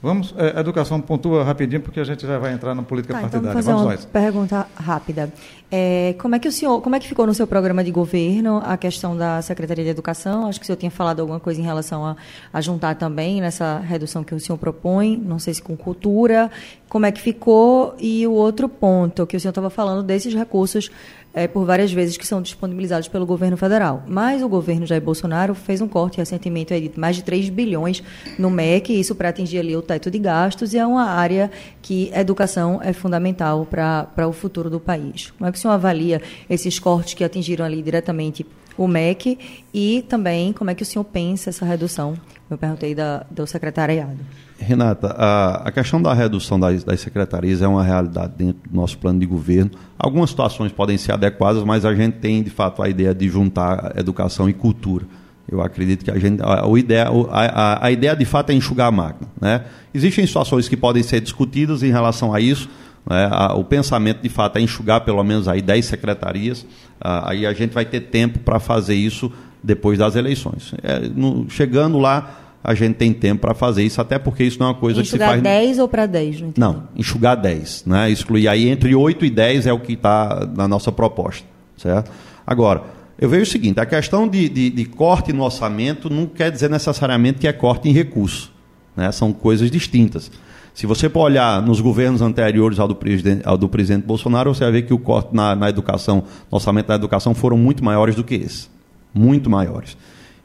Vamos, é, educação pontua rapidinho, porque a gente já vai entrar na política tá, partidária. Então vou fazer Vamos uma nós. pergunta rápida. É, como é que o senhor, como é que ficou no seu programa de governo a questão da Secretaria de Educação? Acho que o senhor tinha falado alguma coisa em relação a, a juntar também nessa redução que o senhor propõe, não sei se com cultura. Como é que ficou? E o outro ponto que o senhor estava falando desses recursos é, por várias vezes que são disponibilizados pelo governo federal. Mas o governo Jair Bolsonaro fez um corte recentemente de mais de 3 bilhões no MEC, isso para atingir ali o teto de gastos, e é uma área que a educação é fundamental para o futuro do país. Como é que o senhor avalia esses cortes que atingiram ali diretamente o MEC e também como é que o senhor pensa essa redução? Eu perguntei da, do secretariado. Renata, a, a questão da redução das, das, secretarias é uma realidade dentro do nosso plano de governo. Algumas situações podem ser adequadas, mas a gente tem, de fato, a ideia de juntar educação e cultura. Eu acredito que a, gente, a, a ideia, a, a, ideia, de fato, é enxugar a máquina. Né? Existem situações que podem ser discutidas em relação a isso. Né? o pensamento, de fato, é enxugar pelo menos aí 10 secretarias. aí a gente vai ter tempo para fazer isso depois das eleições. É, no, chegando lá, a gente tem tempo para fazer isso, até porque isso não é uma coisa enxugar que se faz. Enxugar 10 ou para 10? Não, não, enxugar 10. Né? Excluir aí entre 8 e 10 é o que está na nossa proposta. Certo? Agora, eu vejo o seguinte: a questão de, de, de, corte no orçamento não quer dizer necessariamente que é corte em recurso. Né? São coisas distintas. Se você for olhar nos governos anteriores ao do, presidente, ao do presidente Bolsonaro, você vai ver que o corte na, na educação, no orçamento da educação, foram muito maiores do que esse. Muito maiores.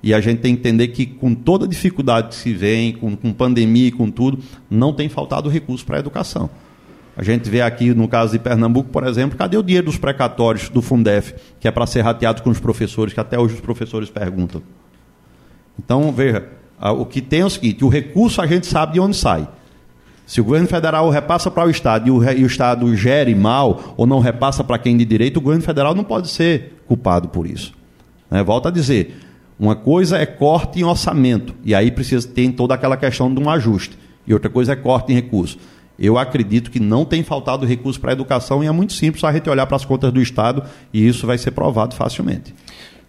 E a gente tem que entender que, com toda a dificuldade que se vem, com, com pandemia e com tudo, não tem faltado recurso para a educação. A gente vê aqui, no caso de Pernambuco, por exemplo, cadê o dinheiro dos precatórios do Fundef, que é para ser rateado com os professores, que até hoje os professores perguntam. Então, veja, o que tem é o seguinte: o recurso a gente sabe de onde sai. Se o governo federal repassa para o Estado e o, e o Estado gere mal ou não repassa para quem de direito, o governo federal não pode ser culpado por isso. Né? Volto a dizer: Uma coisa é corte em orçamento, e aí precisa ter toda aquela questão de um ajuste. E outra coisa é corte em recursos. Eu acredito que não tem faltado recurso para a educação e é muito simples a gente olhar para as contas do Estado e isso vai ser provado facilmente.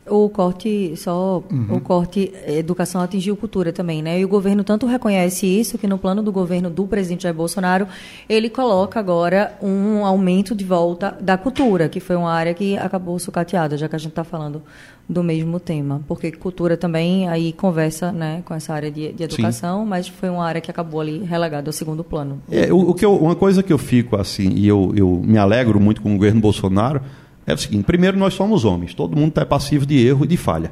O corte, só uhum. o corte educação atingiu cultura também, né? E o governo tanto reconhece isso que no plano do governo do presidente Jair Bolsonaro, ele coloca agora um aumento de volta da cultura, que foi uma área que acabou sucateada, já que a gente está falando do mesmo tema. Porque cultura também aí conversa né, com essa área de, de educação, Sim. mas foi uma área que acabou ali relegada ao segundo plano. É, o, o que eu, uma coisa que eu fico assim, e eu, eu me alegro muito com o governo Bolsonaro, é o seguinte: primeiro, nós somos homens, todo mundo está passivo de erro e de falha.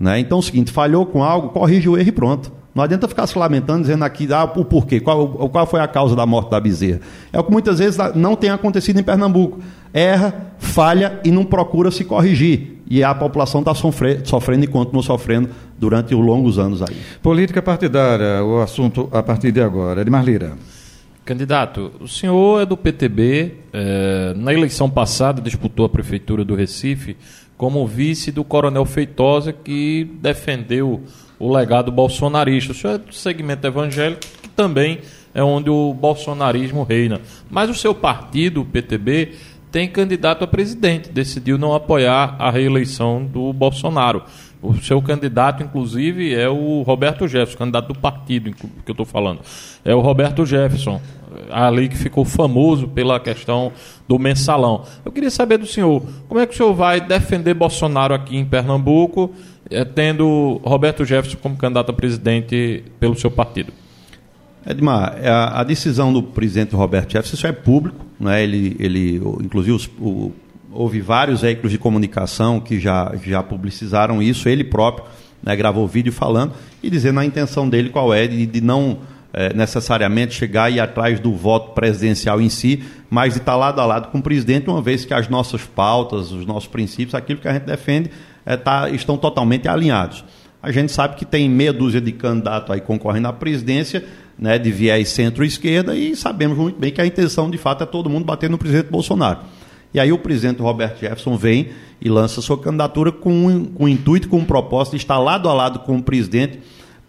Né? Então é o seguinte: falhou com algo, corrige o erro e pronto. Não adianta ficar se lamentando, dizendo aqui ah, o porquê, qual, qual foi a causa da morte da bezerra. É o que muitas vezes não tem acontecido em Pernambuco. Erra, falha e não procura se corrigir. E a população está sofrendo e continua sofrendo durante os longos anos aí. Política partidária, o assunto a partir de agora. Edmar Lira. Candidato, o senhor é do PTB. É, na eleição passada disputou a prefeitura do Recife como vice do Coronel Feitosa, que defendeu o legado bolsonarista. O senhor é do segmento evangélico, que também é onde o bolsonarismo reina. Mas o seu partido, o PTB, tem candidato a presidente. Decidiu não apoiar a reeleição do Bolsonaro. O seu candidato, inclusive, é o Roberto Jefferson, candidato do partido que eu estou falando. É o Roberto Jefferson, ali que ficou famoso pela questão do mensalão. Eu queria saber do senhor, como é que o senhor vai defender Bolsonaro aqui em Pernambuco, eh, tendo Roberto Jefferson como candidato a presidente pelo seu partido? Edmar, a, a decisão do presidente Roberto Jefferson isso é público, né? ele, ele, inclusive os, o houve vários veículos de comunicação que já, já publicizaram isso, ele próprio né, gravou vídeo falando e dizendo a intenção dele qual é, de, de não é, necessariamente chegar e ir atrás do voto presidencial em si, mas de estar lado a lado com o presidente, uma vez que as nossas pautas, os nossos princípios, aquilo que a gente defende, é, tá, estão totalmente alinhados. A gente sabe que tem meia dúzia de candidatos aí concorrendo à presidência, né, de viés centro-esquerda, e sabemos muito bem que a intenção, de fato, é todo mundo bater no presidente Bolsonaro. E aí o presidente Roberto Jefferson vem e lança sua candidatura com, com o intuito, com o propósito de estar lado a lado com o presidente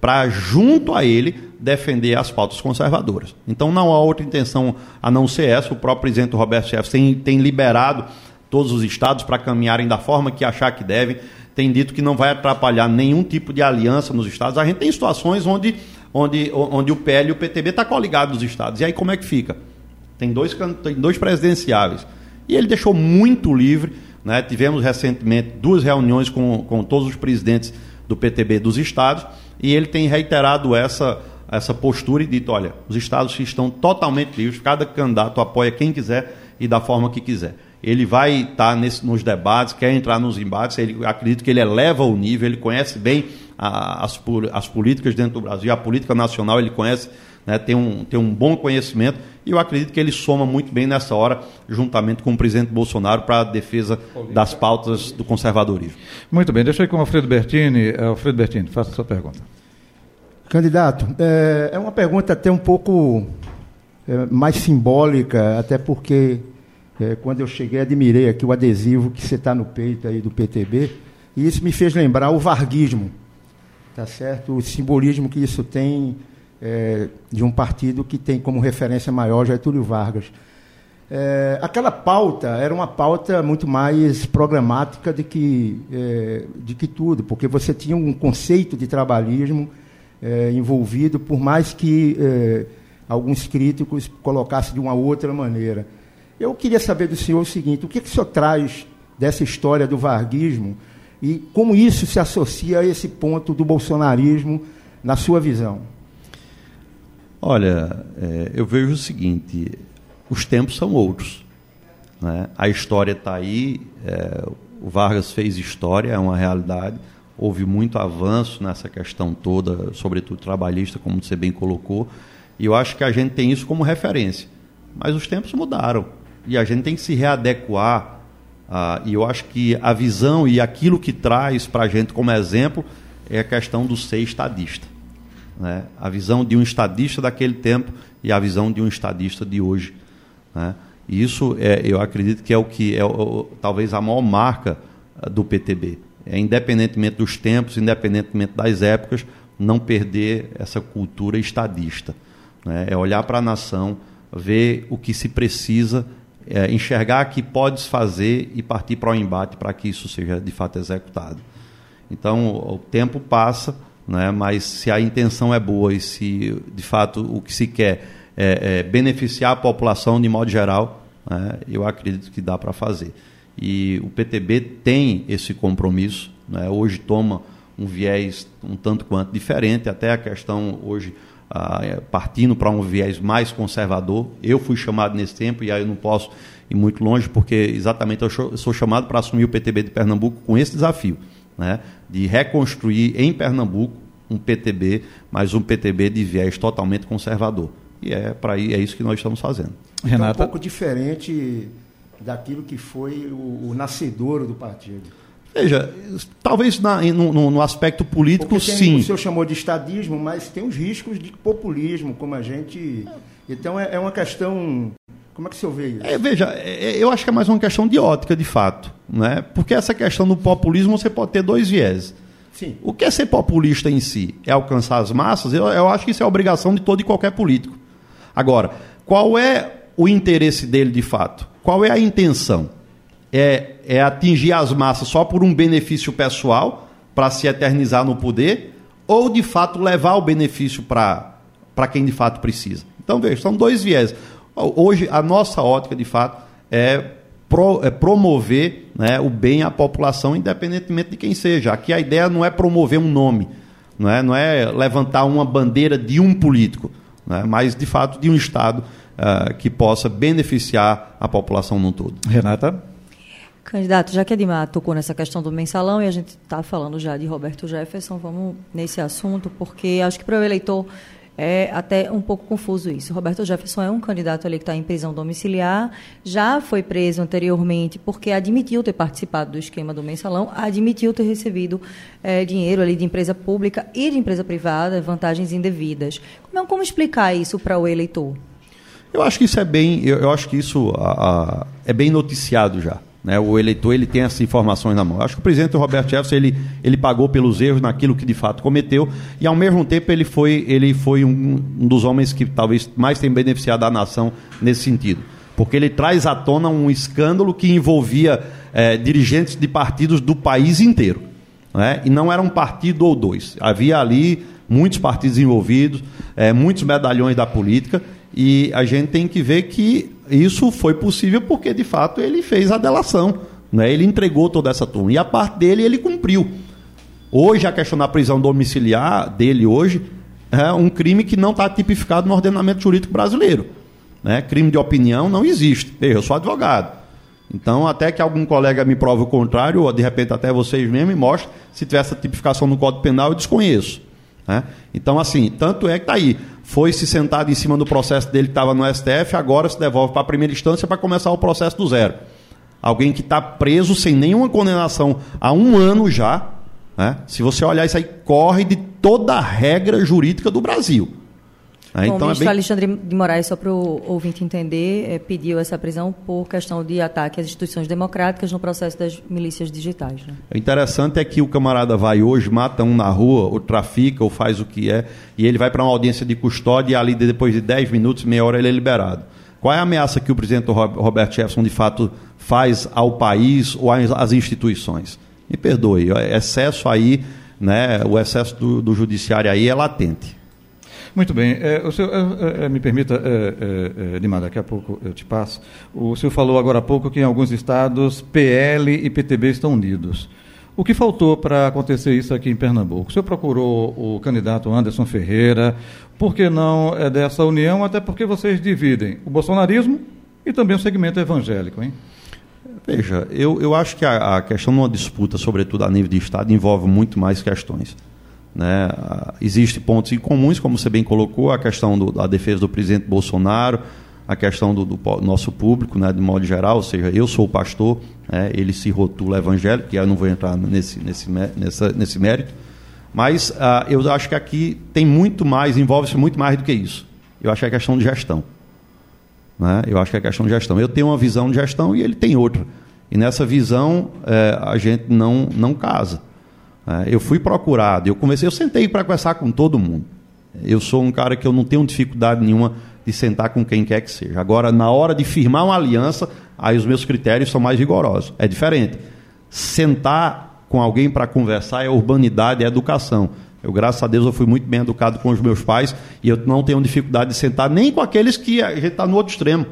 para, junto a ele, defender as pautas conservadoras. Então não há outra intenção a não ser essa. O próprio presidente Roberto Jefferson tem, tem liberado todos os estados para caminharem da forma que achar que devem. Tem dito que não vai atrapalhar nenhum tipo de aliança nos estados. A gente tem situações onde, onde, onde o PL e o PTB estão tá coligados nos estados. E aí como é que fica? Tem dois, tem dois presidenciáveis e ele deixou muito livre. Né? Tivemos recentemente duas reuniões com, com todos os presidentes do PTB dos estados e ele tem reiterado essa, essa postura e dito: olha, os estados estão totalmente livres, cada candidato apoia quem quiser e da forma que quiser. Ele vai estar nesse, nos debates, quer entrar nos embates, ele acredito que ele eleva o nível, ele conhece bem a, as, as políticas dentro do Brasil, a política nacional ele conhece, né, tem, um, tem um bom conhecimento e eu acredito que ele soma muito bem nessa hora, juntamente com o presidente Bolsonaro, para a defesa das pautas do conservadorismo. Muito bem, deixa aí com o Alfredo Bertini. Alfredo Bertini, faça a sua pergunta. Candidato, é, é uma pergunta até um pouco é, mais simbólica, até porque é, quando eu cheguei admirei aqui o adesivo que você está no peito aí do PTB, e isso me fez lembrar o varguismo, tá certo? O simbolismo que isso tem é, de um partido que tem como referência maior Getúlio Vargas. É, aquela pauta era uma pauta muito mais programática de que, é, de que tudo, porque você tinha um conceito de trabalhismo é, envolvido, por mais que é, alguns críticos colocassem de uma outra maneira. Eu queria saber do senhor o seguinte: o que, que o senhor traz dessa história do varguismo e como isso se associa a esse ponto do bolsonarismo na sua visão? Olha, é, eu vejo o seguinte: os tempos são outros. Né? A história está aí, é, o Vargas fez história, é uma realidade. Houve muito avanço nessa questão toda, sobretudo trabalhista, como você bem colocou, e eu acho que a gente tem isso como referência. Mas os tempos mudaram e a gente tem que se readequar. Ah, e eu acho que a visão e aquilo que traz para a gente como exemplo é a questão do ser estadista né? a visão de um estadista daquele tempo e a visão de um estadista de hoje. Né? E isso é, eu acredito que é o que é o, talvez a maior marca eh, do PTB. é, independentemente dos tempos, independentemente das épocas, não perder essa cultura estadista. Né? É olhar para a nação, ver o que se precisa, é, enxergar que pode fazer e partir para o embate para que isso seja de fato executado. Então, o tempo passa, né? mas se a intenção é boa e se de fato o que se quer é, é beneficiar a população de modo geral, né? eu acredito que dá para fazer. E o PTB tem esse compromisso, né? hoje toma um viés um tanto quanto diferente, até a questão hoje ah, partindo para um viés mais conservador. Eu fui chamado nesse tempo e aí eu não posso ir muito longe, porque exatamente eu sou chamado para assumir o PTB de Pernambuco com esse desafio, né? de reconstruir em Pernambuco um PTB, mas um PTB de viés totalmente conservador. E é para é isso que nós estamos fazendo. Renata? Então, um pouco diferente daquilo que foi o, o nascedouro do partido. Veja, talvez na, no, no, aspecto político, tem, sim. O senhor chamou de estadismo, mas tem os riscos de populismo, como a gente. Então é, é uma questão. Como é que o senhor vê isso? É, veja, é, é, eu acho que é mais uma questão de ótica, de fato. Né? Porque essa questão do populismo você pode ter dois viés. Sim. O que é ser populista em si? É alcançar as massas? Eu, eu acho que isso é obrigação de todo e qualquer político. Agora, qual é o interesse dele de fato? Qual é a intenção? É, é atingir as massas só por um benefício pessoal, para se eternizar no poder, ou de fato levar o benefício para quem de fato precisa? Então, veja, são dois viés. Hoje, a nossa ótica, de fato, é, pro, é promover né, o bem à população, independentemente de quem seja. Aqui a ideia não é promover um nome, não é, não é levantar uma bandeira de um político, né, mas, de fato, de um Estado uh, que possa beneficiar a população no todo. Renata? Candidato, já que a Edmar tocou nessa questão do mensalão e a gente está falando já de Roberto Jefferson, vamos nesse assunto, porque acho que para o eleitor é até um pouco confuso isso. Roberto Jefferson é um candidato ali que está em prisão domiciliar, já foi preso anteriormente porque admitiu ter participado do esquema do mensalão, admitiu ter recebido é, dinheiro ali de empresa pública e de empresa privada, vantagens indevidas. Como, como explicar isso para o eleitor? Eu acho que isso é bem, eu, eu acho que isso a, a, é bem noticiado já. Né? O eleitor ele tem essas informações na mão. Acho que o presidente Roberto Jefferson ele, ele pagou pelos erros naquilo que de fato cometeu e ao mesmo tempo ele foi, ele foi um, um dos homens que talvez mais tem beneficiado a nação nesse sentido. Porque ele traz à tona um escândalo que envolvia é, dirigentes de partidos do país inteiro. Né? E não era um partido ou dois. Havia ali muitos partidos envolvidos, é, muitos medalhões da política, e a gente tem que ver que isso foi possível porque, de fato, ele fez a delação. Né? Ele entregou toda essa turma. E a parte dele, ele cumpriu. Hoje, a questão da prisão domiciliar dele hoje é um crime que não está tipificado no ordenamento jurídico brasileiro. Né? Crime de opinião não existe. Eu sou advogado. Então, até que algum colega me prove o contrário, ou de repente até vocês mesmos me mostrem, se tiver essa tipificação no Código Penal, eu desconheço. Né? Então, assim, tanto é que está aí foi se sentado em cima do processo dele que estava no STF, agora se devolve para a primeira instância para começar o processo do zero. Alguém que está preso sem nenhuma condenação há um ano já. Né? Se você olhar isso aí, corre de toda a regra jurídica do Brasil. É, Bom, então o ministro é bem... Alexandre de Moraes, só para o ouvinte entender, é, pediu essa prisão por questão de ataque às instituições democráticas no processo das milícias digitais. Né? O interessante é que o camarada vai hoje, mata um na rua, ou trafica, ou faz o que é, e ele vai para uma audiência de custódia e ali depois de 10 minutos, meia hora, ele é liberado. Qual é a ameaça que o presidente Roberto Jefferson de fato faz ao país ou às instituições? Me perdoe, o excesso aí, né, o excesso do, do judiciário aí é latente. Muito bem. É, o senhor, é, é, me permita, é, é, Lima, daqui a pouco eu te passo. O senhor falou agora há pouco que em alguns estados PL e PTB estão unidos. O que faltou para acontecer isso aqui em Pernambuco? O senhor procurou o candidato Anderson Ferreira. Por que não é dessa união? Até porque vocês dividem o bolsonarismo e também o segmento evangélico, hein? Veja, eu, eu acho que a, a questão de uma disputa, sobretudo a nível de Estado, envolve muito mais questões. Né? Existem pontos em comuns, como você bem colocou, a questão do, da defesa do presidente Bolsonaro, a questão do, do, nosso público, né, de modo geral, ou seja, eu sou pastor, né, ele se rotula evangélico, e eu não vou entrar nesse, nesse, nessa, nesse mérito, mas uh, eu acho que aqui tem muito mais, envolve-se muito mais do que isso. Eu acho que é questão de gestão. Né? Eu acho que é questão de gestão. Eu tenho uma visão de gestão e ele tem outra. E nessa visão, é, a gente não, não casa. É, eu fui procurado, eu comecei, eu sentei para conversar com todo mundo. Eu sou um cara que eu não tenho dificuldade nenhuma de sentar com quem quer que seja. Agora, na hora de firmar uma aliança, aí os meus critérios são mais rigorosos. É diferente. Sentar com alguém para conversar é urbanidade, é educação. Eu, graças a Deus, eu fui muito bem educado com os meus pais e eu não tenho dificuldade de sentar nem com aqueles que a gente está no outro extremo.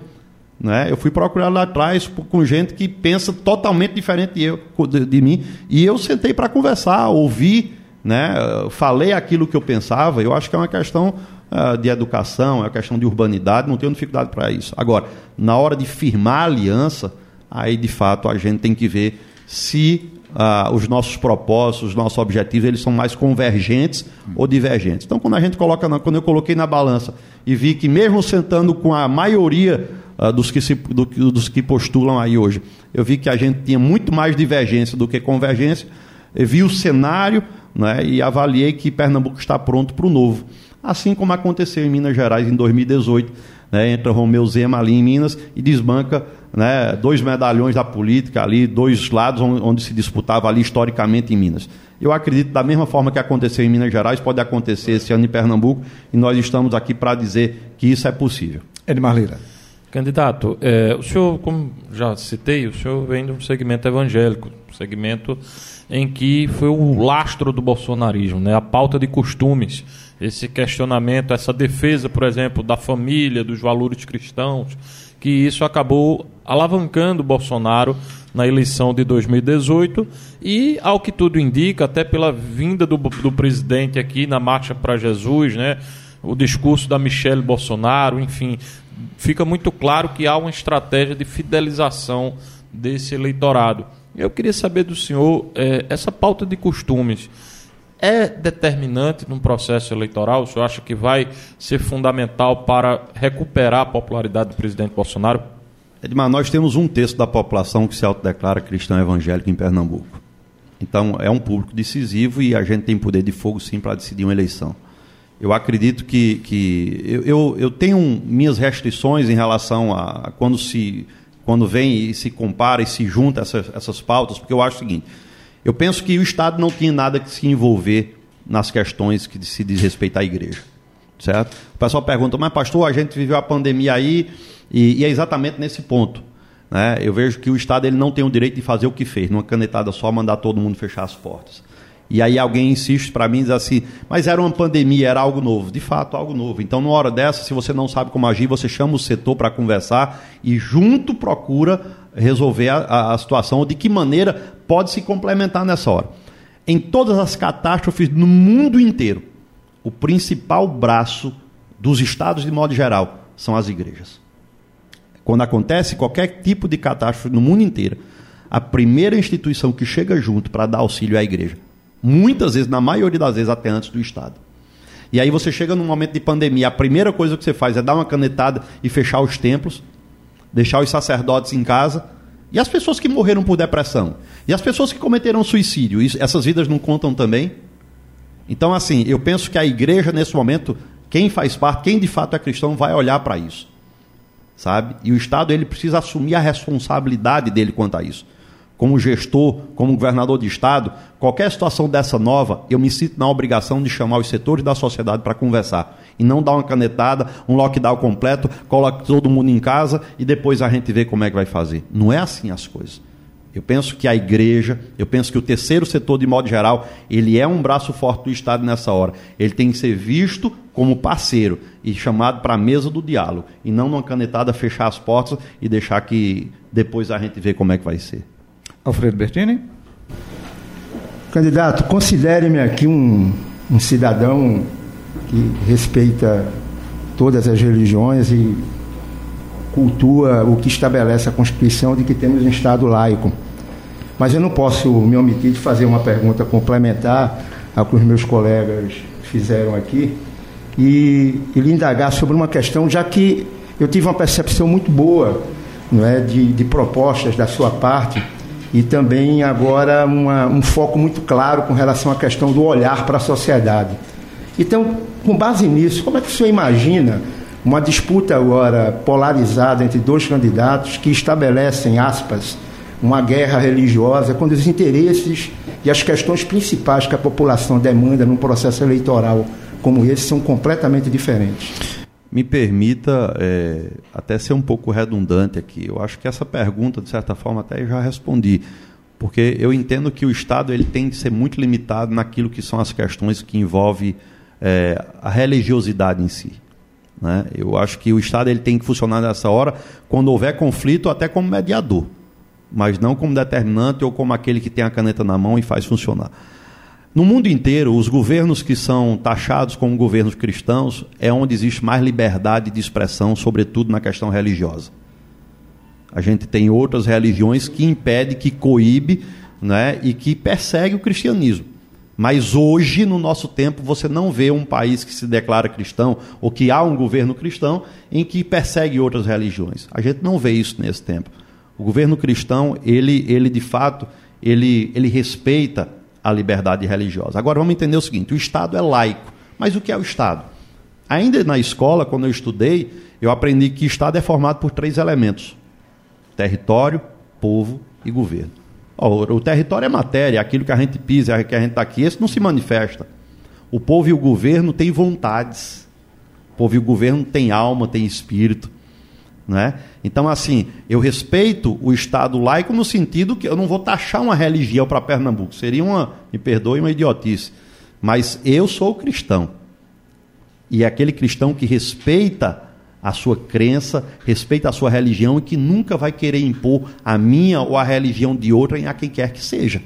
Né? Eu fui procurar lá atrás com gente que pensa totalmente diferente de, eu, de, de mim e eu sentei para conversar, ouvir, né? falei aquilo que eu pensava. Eu acho que é uma questão uh, de educação, é uma questão de urbanidade, não tenho dificuldade para isso. Agora, na hora de firmar a aliança, aí de fato a gente tem que ver se uh, os nossos propósitos, os nossos objetivos, eles são mais convergentes ou divergentes. Então, quando a gente coloca, na, quando eu coloquei na balança e vi que mesmo sentando com a maioria uh, dos, que se, do, dos que postulam aí hoje, eu vi que a gente tinha muito mais divergência do que convergência, eu vi o cenário né, e avaliei que Pernambuco está pronto para o novo. Assim como aconteceu em Minas Gerais em 2018, né, entra Romeu Zema ali em Minas e desbanca né, dois medalhões da política ali, dois lados onde se disputava ali historicamente em Minas. Eu acredito da mesma forma que aconteceu em Minas Gerais, pode acontecer esse ano em Pernambuco, e nós estamos aqui para dizer que isso é possível. Edmar Lira. Candidato, é, o senhor, como já citei, o senhor vem de um segmento evangélico, um segmento em que foi o lastro do bolsonarismo, né, a pauta de costumes, esse questionamento, essa defesa, por exemplo, da família, dos valores cristãos, que isso acabou alavancando Bolsonaro na eleição de 2018 e, ao que tudo indica, até pela vinda do, do presidente aqui na Marcha para Jesus, né, o discurso da Michelle Bolsonaro, enfim, fica muito claro que há uma estratégia de fidelização desse eleitorado. Eu queria saber do senhor é, essa pauta de costumes é determinante num processo eleitoral? O senhor acha que vai ser fundamental para recuperar a popularidade do presidente Bolsonaro? Edmar, nós temos um terço da população que se autodeclara cristão evangélico em Pernambuco. Então, é um público decisivo e a gente tem poder de fogo, sim, para decidir uma eleição. Eu acredito que, que eu, eu, eu tenho minhas restrições em relação a quando se quando vem e se compara e se junta essas, essas pautas, porque eu acho o seguinte: eu penso que o Estado não tinha nada que se envolver nas questões que se diz respeito à igreja. Certo? O pessoal pergunta, mas pastor, a gente viveu a pandemia aí e, e é exatamente nesse ponto. Né? Eu vejo que o Estado ele não tem o direito de fazer o que fez, numa canetada só mandar todo mundo fechar as portas. E aí alguém insiste para mim diz assim, mas era uma pandemia, era algo novo. De fato, algo novo. Então, numa hora dessa, se você não sabe como agir, você chama o setor para conversar e junto procura resolver a, a situação ou de que maneira pode se complementar nessa hora. Em todas as catástrofes no mundo inteiro, o principal braço dos estados, de modo geral, são as igrejas. Quando acontece qualquer tipo de catástrofe no mundo inteiro, a primeira instituição que chega junto para dar auxílio é a igreja. Muitas vezes, na maioria das vezes, até antes do Estado. E aí você chega num momento de pandemia, a primeira coisa que você faz é dar uma canetada e fechar os templos, deixar os sacerdotes em casa. E as pessoas que morreram por depressão? E as pessoas que cometeram suicídio? Isso, essas vidas não contam também? Então, assim, eu penso que a igreja, nesse momento, quem faz parte, quem de fato é cristão, vai olhar para isso. Sabe? E o Estado ele precisa assumir a responsabilidade dele quanto a isso como gestor, como governador de estado, qualquer situação dessa nova, eu me sinto na obrigação de chamar os setores da sociedade para conversar. E não dar uma canetada, um lockdown completo, coloque todo mundo em casa e depois a gente vê como é que vai fazer. Não é assim as coisas. Eu penso que a igreja, eu penso que o terceiro setor, de modo geral, ele é um braço forte do Estado nessa hora. Ele tem que ser visto como parceiro e chamado para a mesa do diálogo. E não numa canetada fechar as portas e deixar que depois a gente vê como é que vai ser. Alfredo Bertini. Candidato, considere-me aqui um, um cidadão que respeita todas as religiões e cultua o que estabelece a Constituição de que temos um Estado laico. Mas eu não posso me omitir de fazer uma pergunta complementar ao que os meus colegas fizeram aqui e, e lhe indagar sobre uma questão, já que eu tive uma percepção muito boa não é, de, de propostas da sua parte e também agora uma, um foco muito claro com relação à questão do olhar para a sociedade. Então, com base nisso, como é que o senhor imagina uma disputa agora polarizada entre dois candidatos que estabelecem, aspas, uma guerra religiosa, quando os interesses e as questões principais que a população demanda num processo eleitoral como esse são completamente diferentes. Me permita é, até ser um pouco redundante aqui. Eu acho que essa pergunta, de certa forma, até já respondi. Porque eu entendo que o Estado ele tem que ser muito limitado naquilo que são as questões que envolvem é, a religiosidade em si. Né? Eu acho que o Estado ele tem que funcionar nessa hora quando houver conflito, até como mediador, mas não como determinante ou como aquele que tem a caneta na mão e faz funcionar. No mundo inteiro, os governos que são taxados como governos cristãos é onde existe mais liberdade de expressão, sobretudo na questão religiosa. A gente tem outras religiões que impede, que coíbe né, e que persegue o cristianismo. Mas hoje, no nosso tempo, você não vê um país que se declara cristão ou que há um governo cristão em que persegue outras religiões. A gente não vê isso nesse tempo. O governo cristão, ele, ele de fato, ele, ele respeita a liberdade religiosa. Agora vamos entender o seguinte: o Estado é laico. Mas o que é o Estado? Ainda na escola, quando eu estudei, eu aprendi que Estado é formado por três elementos: território, povo e governo. O território é matéria, aquilo que a gente pisa, que a gente está aqui, esse não se manifesta. O povo e o governo têm vontades. O povo e o governo têm alma, têm espírito. Né? Então, assim, eu respeito o Estado laico no sentido que eu não vou taxar uma religião para Pernambuco. Seria uma, me perdoe, uma idiotice. Mas eu sou cristão. E é aquele cristão que respeita a sua crença, respeita a sua religião e que nunca vai querer impor a minha ou a religião de outra a quem quer que seja.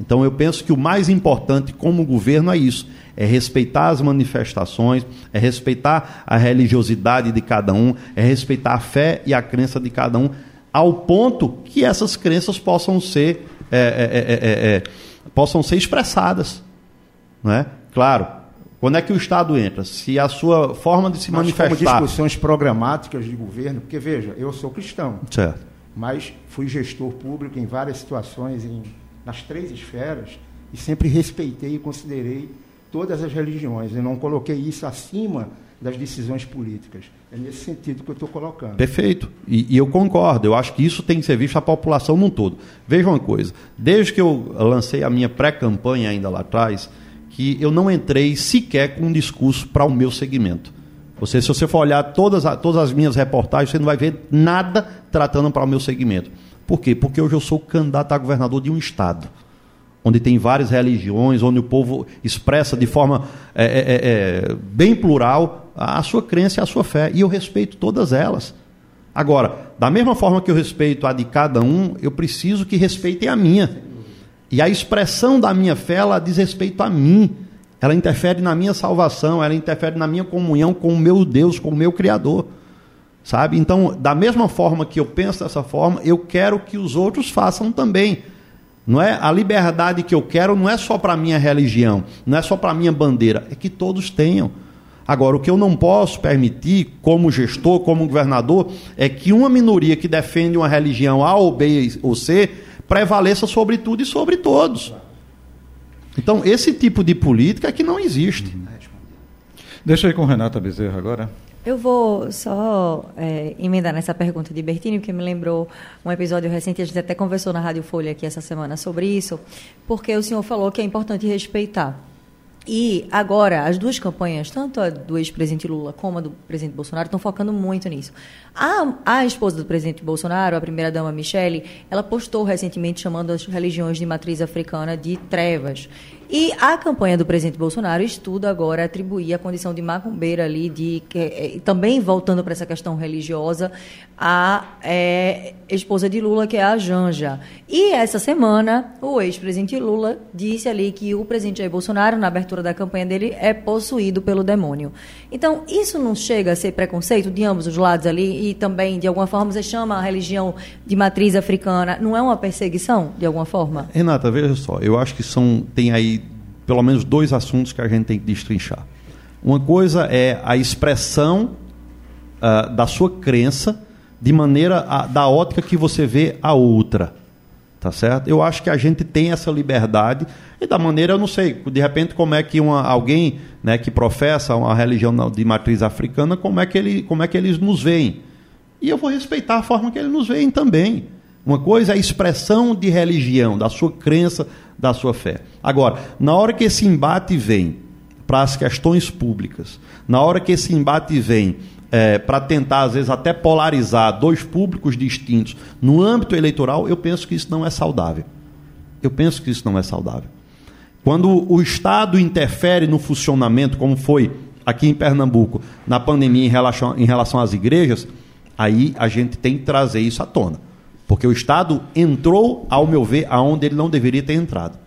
Então eu penso que o mais importante como governo é isso: é respeitar as manifestações, é respeitar a religiosidade de cada um, é respeitar a fé e a crença de cada um, ao ponto que essas crenças possam ser, é, é, é, possam ser expressadas. Não é? Claro, quando é que o Estado entra? Se a sua forma de se mas manifestar. Como discussões programáticas de governo, porque veja, eu sou cristão. Certo. Mas fui gestor público em várias situações, em, nas três esferas, e sempre respeitei e considerei todas as religiões. Eu não coloquei isso acima das decisões políticas. É nesse sentido que eu estou colocando. Perfeito. E, e, eu concordo. Eu acho que isso tem que ser visto a população num todo. Veja uma coisa. Desde que eu lancei a minha pré-campanha ainda lá atrás, que eu não entrei sequer com um discurso para o meu segmento. Você, se você for olhar todas, todas as minhas reportagens, você não vai ver nada tratando para o meu segmento. Por quê? Porque hoje eu sou candidato a governador de um estado, onde tem várias religiões, onde o povo expressa de forma é, é, é, é bem plural a sua crença e a sua fé. E eu respeito todas elas. Agora, da mesma forma que eu respeito a de cada um, eu preciso que respeitem a minha. E a expressão da minha fé, ela diz respeito a mim. Ela interfere na minha salvação, ela interfere na minha comunhão com o meu Deus, com o meu Criador. Sabe? Então, da mesma forma que eu penso dessa forma, eu quero que os outros façam também. Não é a liberdade que eu quero não é só para minha religião, não é só para minha bandeira, é que todos tenham. Agora, o que eu não posso permitir, como gestor, como governador, é que uma minoria que defende uma religião A ou B ou C prevaleça sobre tudo e sobre todos. Então, esse tipo de política é que não existe. Deixa aí com Renata Bezerra agora. Eu vou só é, emendar nessa pergunta de Bertini, porque me lembrou um episódio recente, a gente até conversou na Rádio Folha aqui essa semana sobre isso, porque o senhor falou que é importante respeitar. E agora, as duas campanhas, tanto a do ex-presidente Lula como a do presidente Bolsonaro, estão focando muito nisso. A, a esposa do presidente Bolsonaro, a primeira-dama Michele, ela postou recentemente chamando as religiões de matriz africana de trevas. E a campanha do presidente Bolsonaro estuda agora atribuir a condição de macumbeira ali, de que, também voltando para essa questão religiosa, a é, esposa de Lula, que é a Janja. E essa semana, o ex-presidente Lula disse ali que o presidente Jair Bolsonaro, na abertura da campanha dele, é possuído pelo demônio. Então, isso não chega a ser preconceito de ambos os lados ali e também, de alguma forma, você chama a religião de matriz africana, não é uma perseguição, de alguma forma? Renata, veja só, eu acho que são, tem aí pelo menos dois assuntos que a gente tem que destrinchar. Uma coisa é a expressão uh, da sua crença de maneira a, da ótica que você vê a outra. Tá certo? Eu acho que a gente tem essa liberdade e da maneira, eu não sei, de repente como é que uma, alguém né, que professa uma religião de matriz africana, como é, que ele, como é que eles nos veem. E eu vou respeitar a forma que eles nos veem também. Uma coisa é a expressão de religião, da sua crença, da sua fé. Agora, na hora que esse embate vem para as questões públicas, na hora que esse embate vem é, para tentar, às vezes, até polarizar dois públicos distintos no âmbito eleitoral, eu penso que isso não é saudável. Eu penso que isso não é saudável. Quando o Estado interfere no funcionamento, como foi aqui em Pernambuco, na pandemia em relação, em relação às igrejas, aí a gente tem que trazer isso à tona. Porque o Estado entrou, ao meu ver, aonde ele não deveria ter entrado.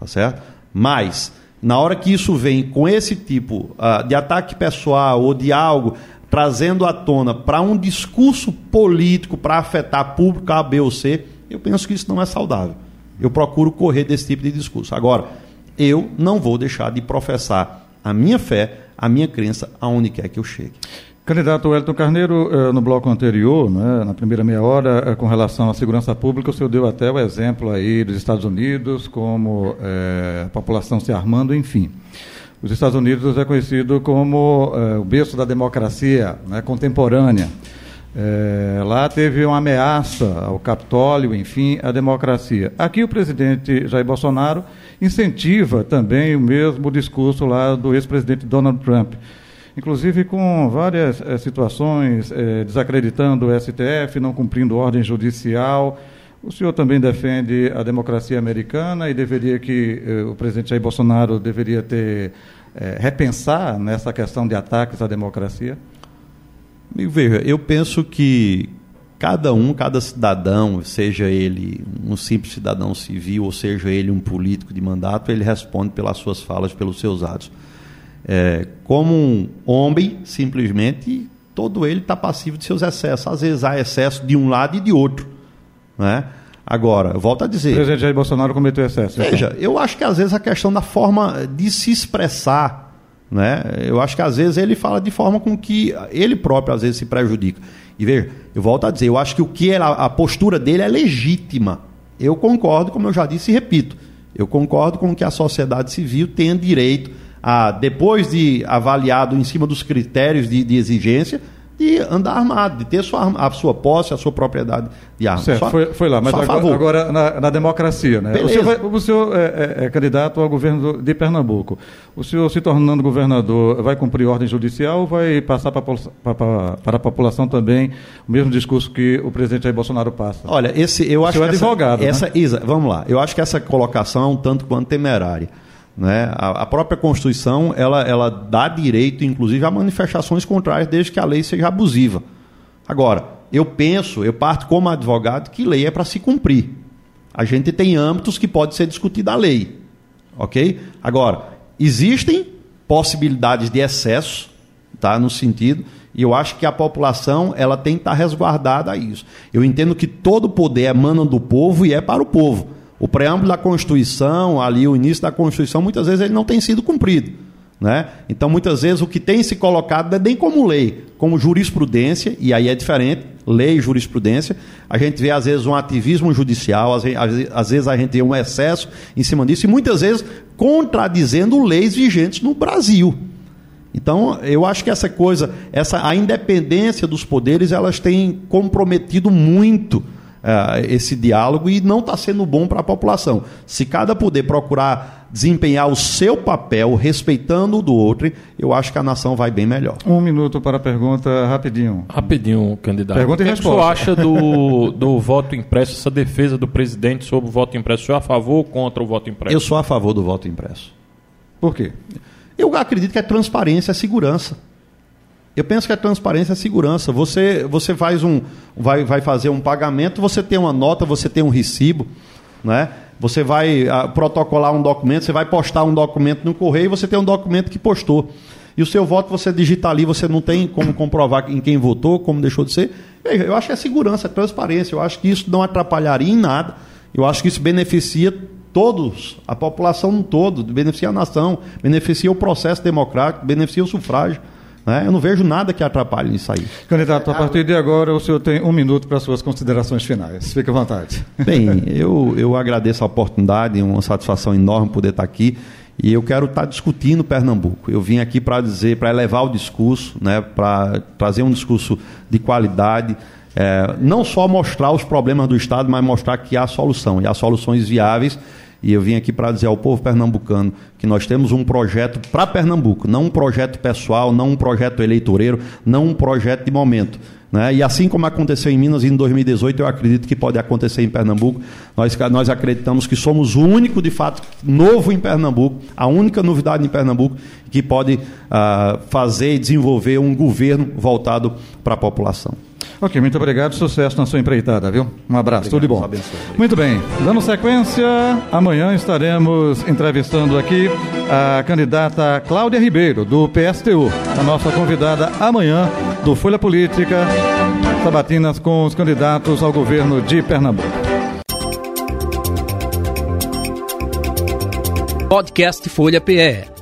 Tá certo? Mas, na hora que isso vem com esse tipo uh, de ataque pessoal ou de algo trazendo à tona para um discurso político para afetar público A, B ou C, eu penso que isso não é saudável. Eu procuro correr desse tipo de discurso. Agora, eu não vou deixar de professar a minha fé, a minha crença, aonde quer que eu chegue. Candidato Wellington Carneiro, eh, no bloco anterior, né, na primeira meia hora, eh, com relação à segurança pública, o senhor deu até o exemplo aí dos Estados Unidos, como é, a população se armando, enfim. Os Estados Unidos é conhecido como é, o berço da democracia né, contemporânea. É, lá teve uma ameaça ao Capitólio, enfim, à democracia. Aqui o presidente Jair Bolsonaro incentiva também o mesmo discurso lá do ex-presidente Donald Trump inclusive com várias é, situações, é, desacreditando o STF, não cumprindo ordem judicial. O senhor também defende a democracia americana e deveria que eh, o presidente Jair Bolsonaro deveria ter repensar nessa questão de ataques à democracia? Veja, eu penso que cada um, cada cidadão, seja ele um simples cidadão civil ou seja ele um político de mandato, ele responde pelas suas falas, pelos seus atos é, como um homem, simplesmente, todo ele está passivo de seus excessos. Às vezes há excesso de um lado e de outro. Né? Agora, volto a dizer. O presidente Jair Bolsonaro cometeu excesso. Então. Veja, eu acho que às vezes a questão da forma de se expressar, né? eu acho que às vezes ele fala de forma com que ele próprio às vezes se prejudica. E veja, eu volto a dizer, eu acho que o que era, a postura dele é legítima. Eu concordo, como eu já disse e repito, eu concordo com que a sociedade civil tenha direito a, depois de avaliado em cima dos critérios de, de exigência, de andar armado, de ter sua, a sua posse, a sua propriedade de armas. Certo, só, foi, foi lá, mas agora, agora na, na, democracia, né? O senhor, vai, o senhor é, é, é, candidato ao governo de Pernambuco. O senhor, se tornando governador, vai cumprir ordem judicial ou vai passar para, para, para a população também o mesmo discurso que o presidente Jair Bolsonaro passa? Olha, esse, eu o acho que. é advogado. Essa, né? Isa, vamos lá. Eu acho que essa colocação é um tanto quanto temerária. Né? A, a, própria Constituição ela, ela dá direito, inclusive, a manifestações contrárias, desde que a lei seja abusiva. Agora, eu penso, eu parto como advogado, que lei é para se cumprir. A gente tem âmbitos que pode ser discutida a lei. Ok? Agora, existem possibilidades de excesso, tá? no sentido, e eu acho que a população ela tem que estar resguardada a isso. Eu entendo que todo poder emana do povo e é para o povo. O preâmbulo da Constituição, ali o início da Constituição, muitas vezes ele não tem sido cumprido. Né? Então, muitas vezes, o que tem se colocado é nem como lei, como jurisprudência, e aí é diferente, lei e jurisprudência. A gente vê, às vezes, um ativismo judicial, às vezes, às vezes a gente vê um excesso em cima disso, e muitas vezes contradizendo leis vigentes no Brasil. Então, eu acho que essa coisa, essa, a independência dos poderes, elas têm comprometido muito uh, esse diálogo e não está sendo bom para a população. Se cada poder procurar desempenhar o seu papel, respeitando o do outro, eu acho que a nação vai bem melhor. Um minuto para a pergunta, rapidinho. Rapidinho, candidato. Pergunta e resposta. O que, você acha do, do voto impresso, essa defesa do presidente sobre o voto impresso? O senhor é a favor ou contra o voto impresso? Eu sou a favor do voto impresso. Por quê? Eu acredito que é transparência, é segurança. Eu penso que a transparência é a segurança. Você, você faz um, vai, vai fazer um pagamento, você tem uma nota, você tem um recibo, né? Você vai a, ah, protocolar um documento, você vai postar um documento no correio, você tem um documento que postou. E o seu voto você digita ali, você não tem como comprovar em quem votou, como deixou de ser. Veja, eu acho que é segurança, é transparência. Eu acho que isso não atrapalharia em nada. Eu acho que isso beneficia todos, a população todo, beneficia a nação, beneficia o processo democrático, beneficia o sufrágio. Né? Eu não vejo nada que atrapalhe nisso aí. Candidato, a partir de agora o senhor tem um minuto para suas considerações finais. Fique à vontade. Bem, eu, eu agradeço a oportunidade, uma satisfação enorme poder estar aqui. E eu quero estar discutindo Pernambuco. Eu vim aqui para dizer, para elevar o discurso, né, para trazer um discurso de qualidade. é, não só mostrar os problemas do Estado, mas mostrar que há solução, e há soluções viáveis. E eu vim aqui para dizer ao povo pernambucano que nós temos um projeto para Pernambuco, não um projeto pessoal, não um projeto eleitoreiro, não um projeto de momento. Né? E assim como aconteceu em Minas em 2018, eu acredito que pode acontecer em Pernambuco. Nós, nós acreditamos que somos o único, de fato, novo em Pernambuco, a única novidade em Pernambuco que pode uh, fazer e desenvolver um governo voltado para a população. Ok, muito obrigado. Sucesso na sua empreitada, viu? Um abraço, obrigado, tudo de bom. Abençoe, muito bem, dando sequência, amanhã estaremos entrevistando aqui a candidata Cláudia Ribeiro, do PSTU, a nossa convidada amanhã do Folha Política, Sabatinas com os candidatos ao governo de Pernambuco. Podcast Folha PE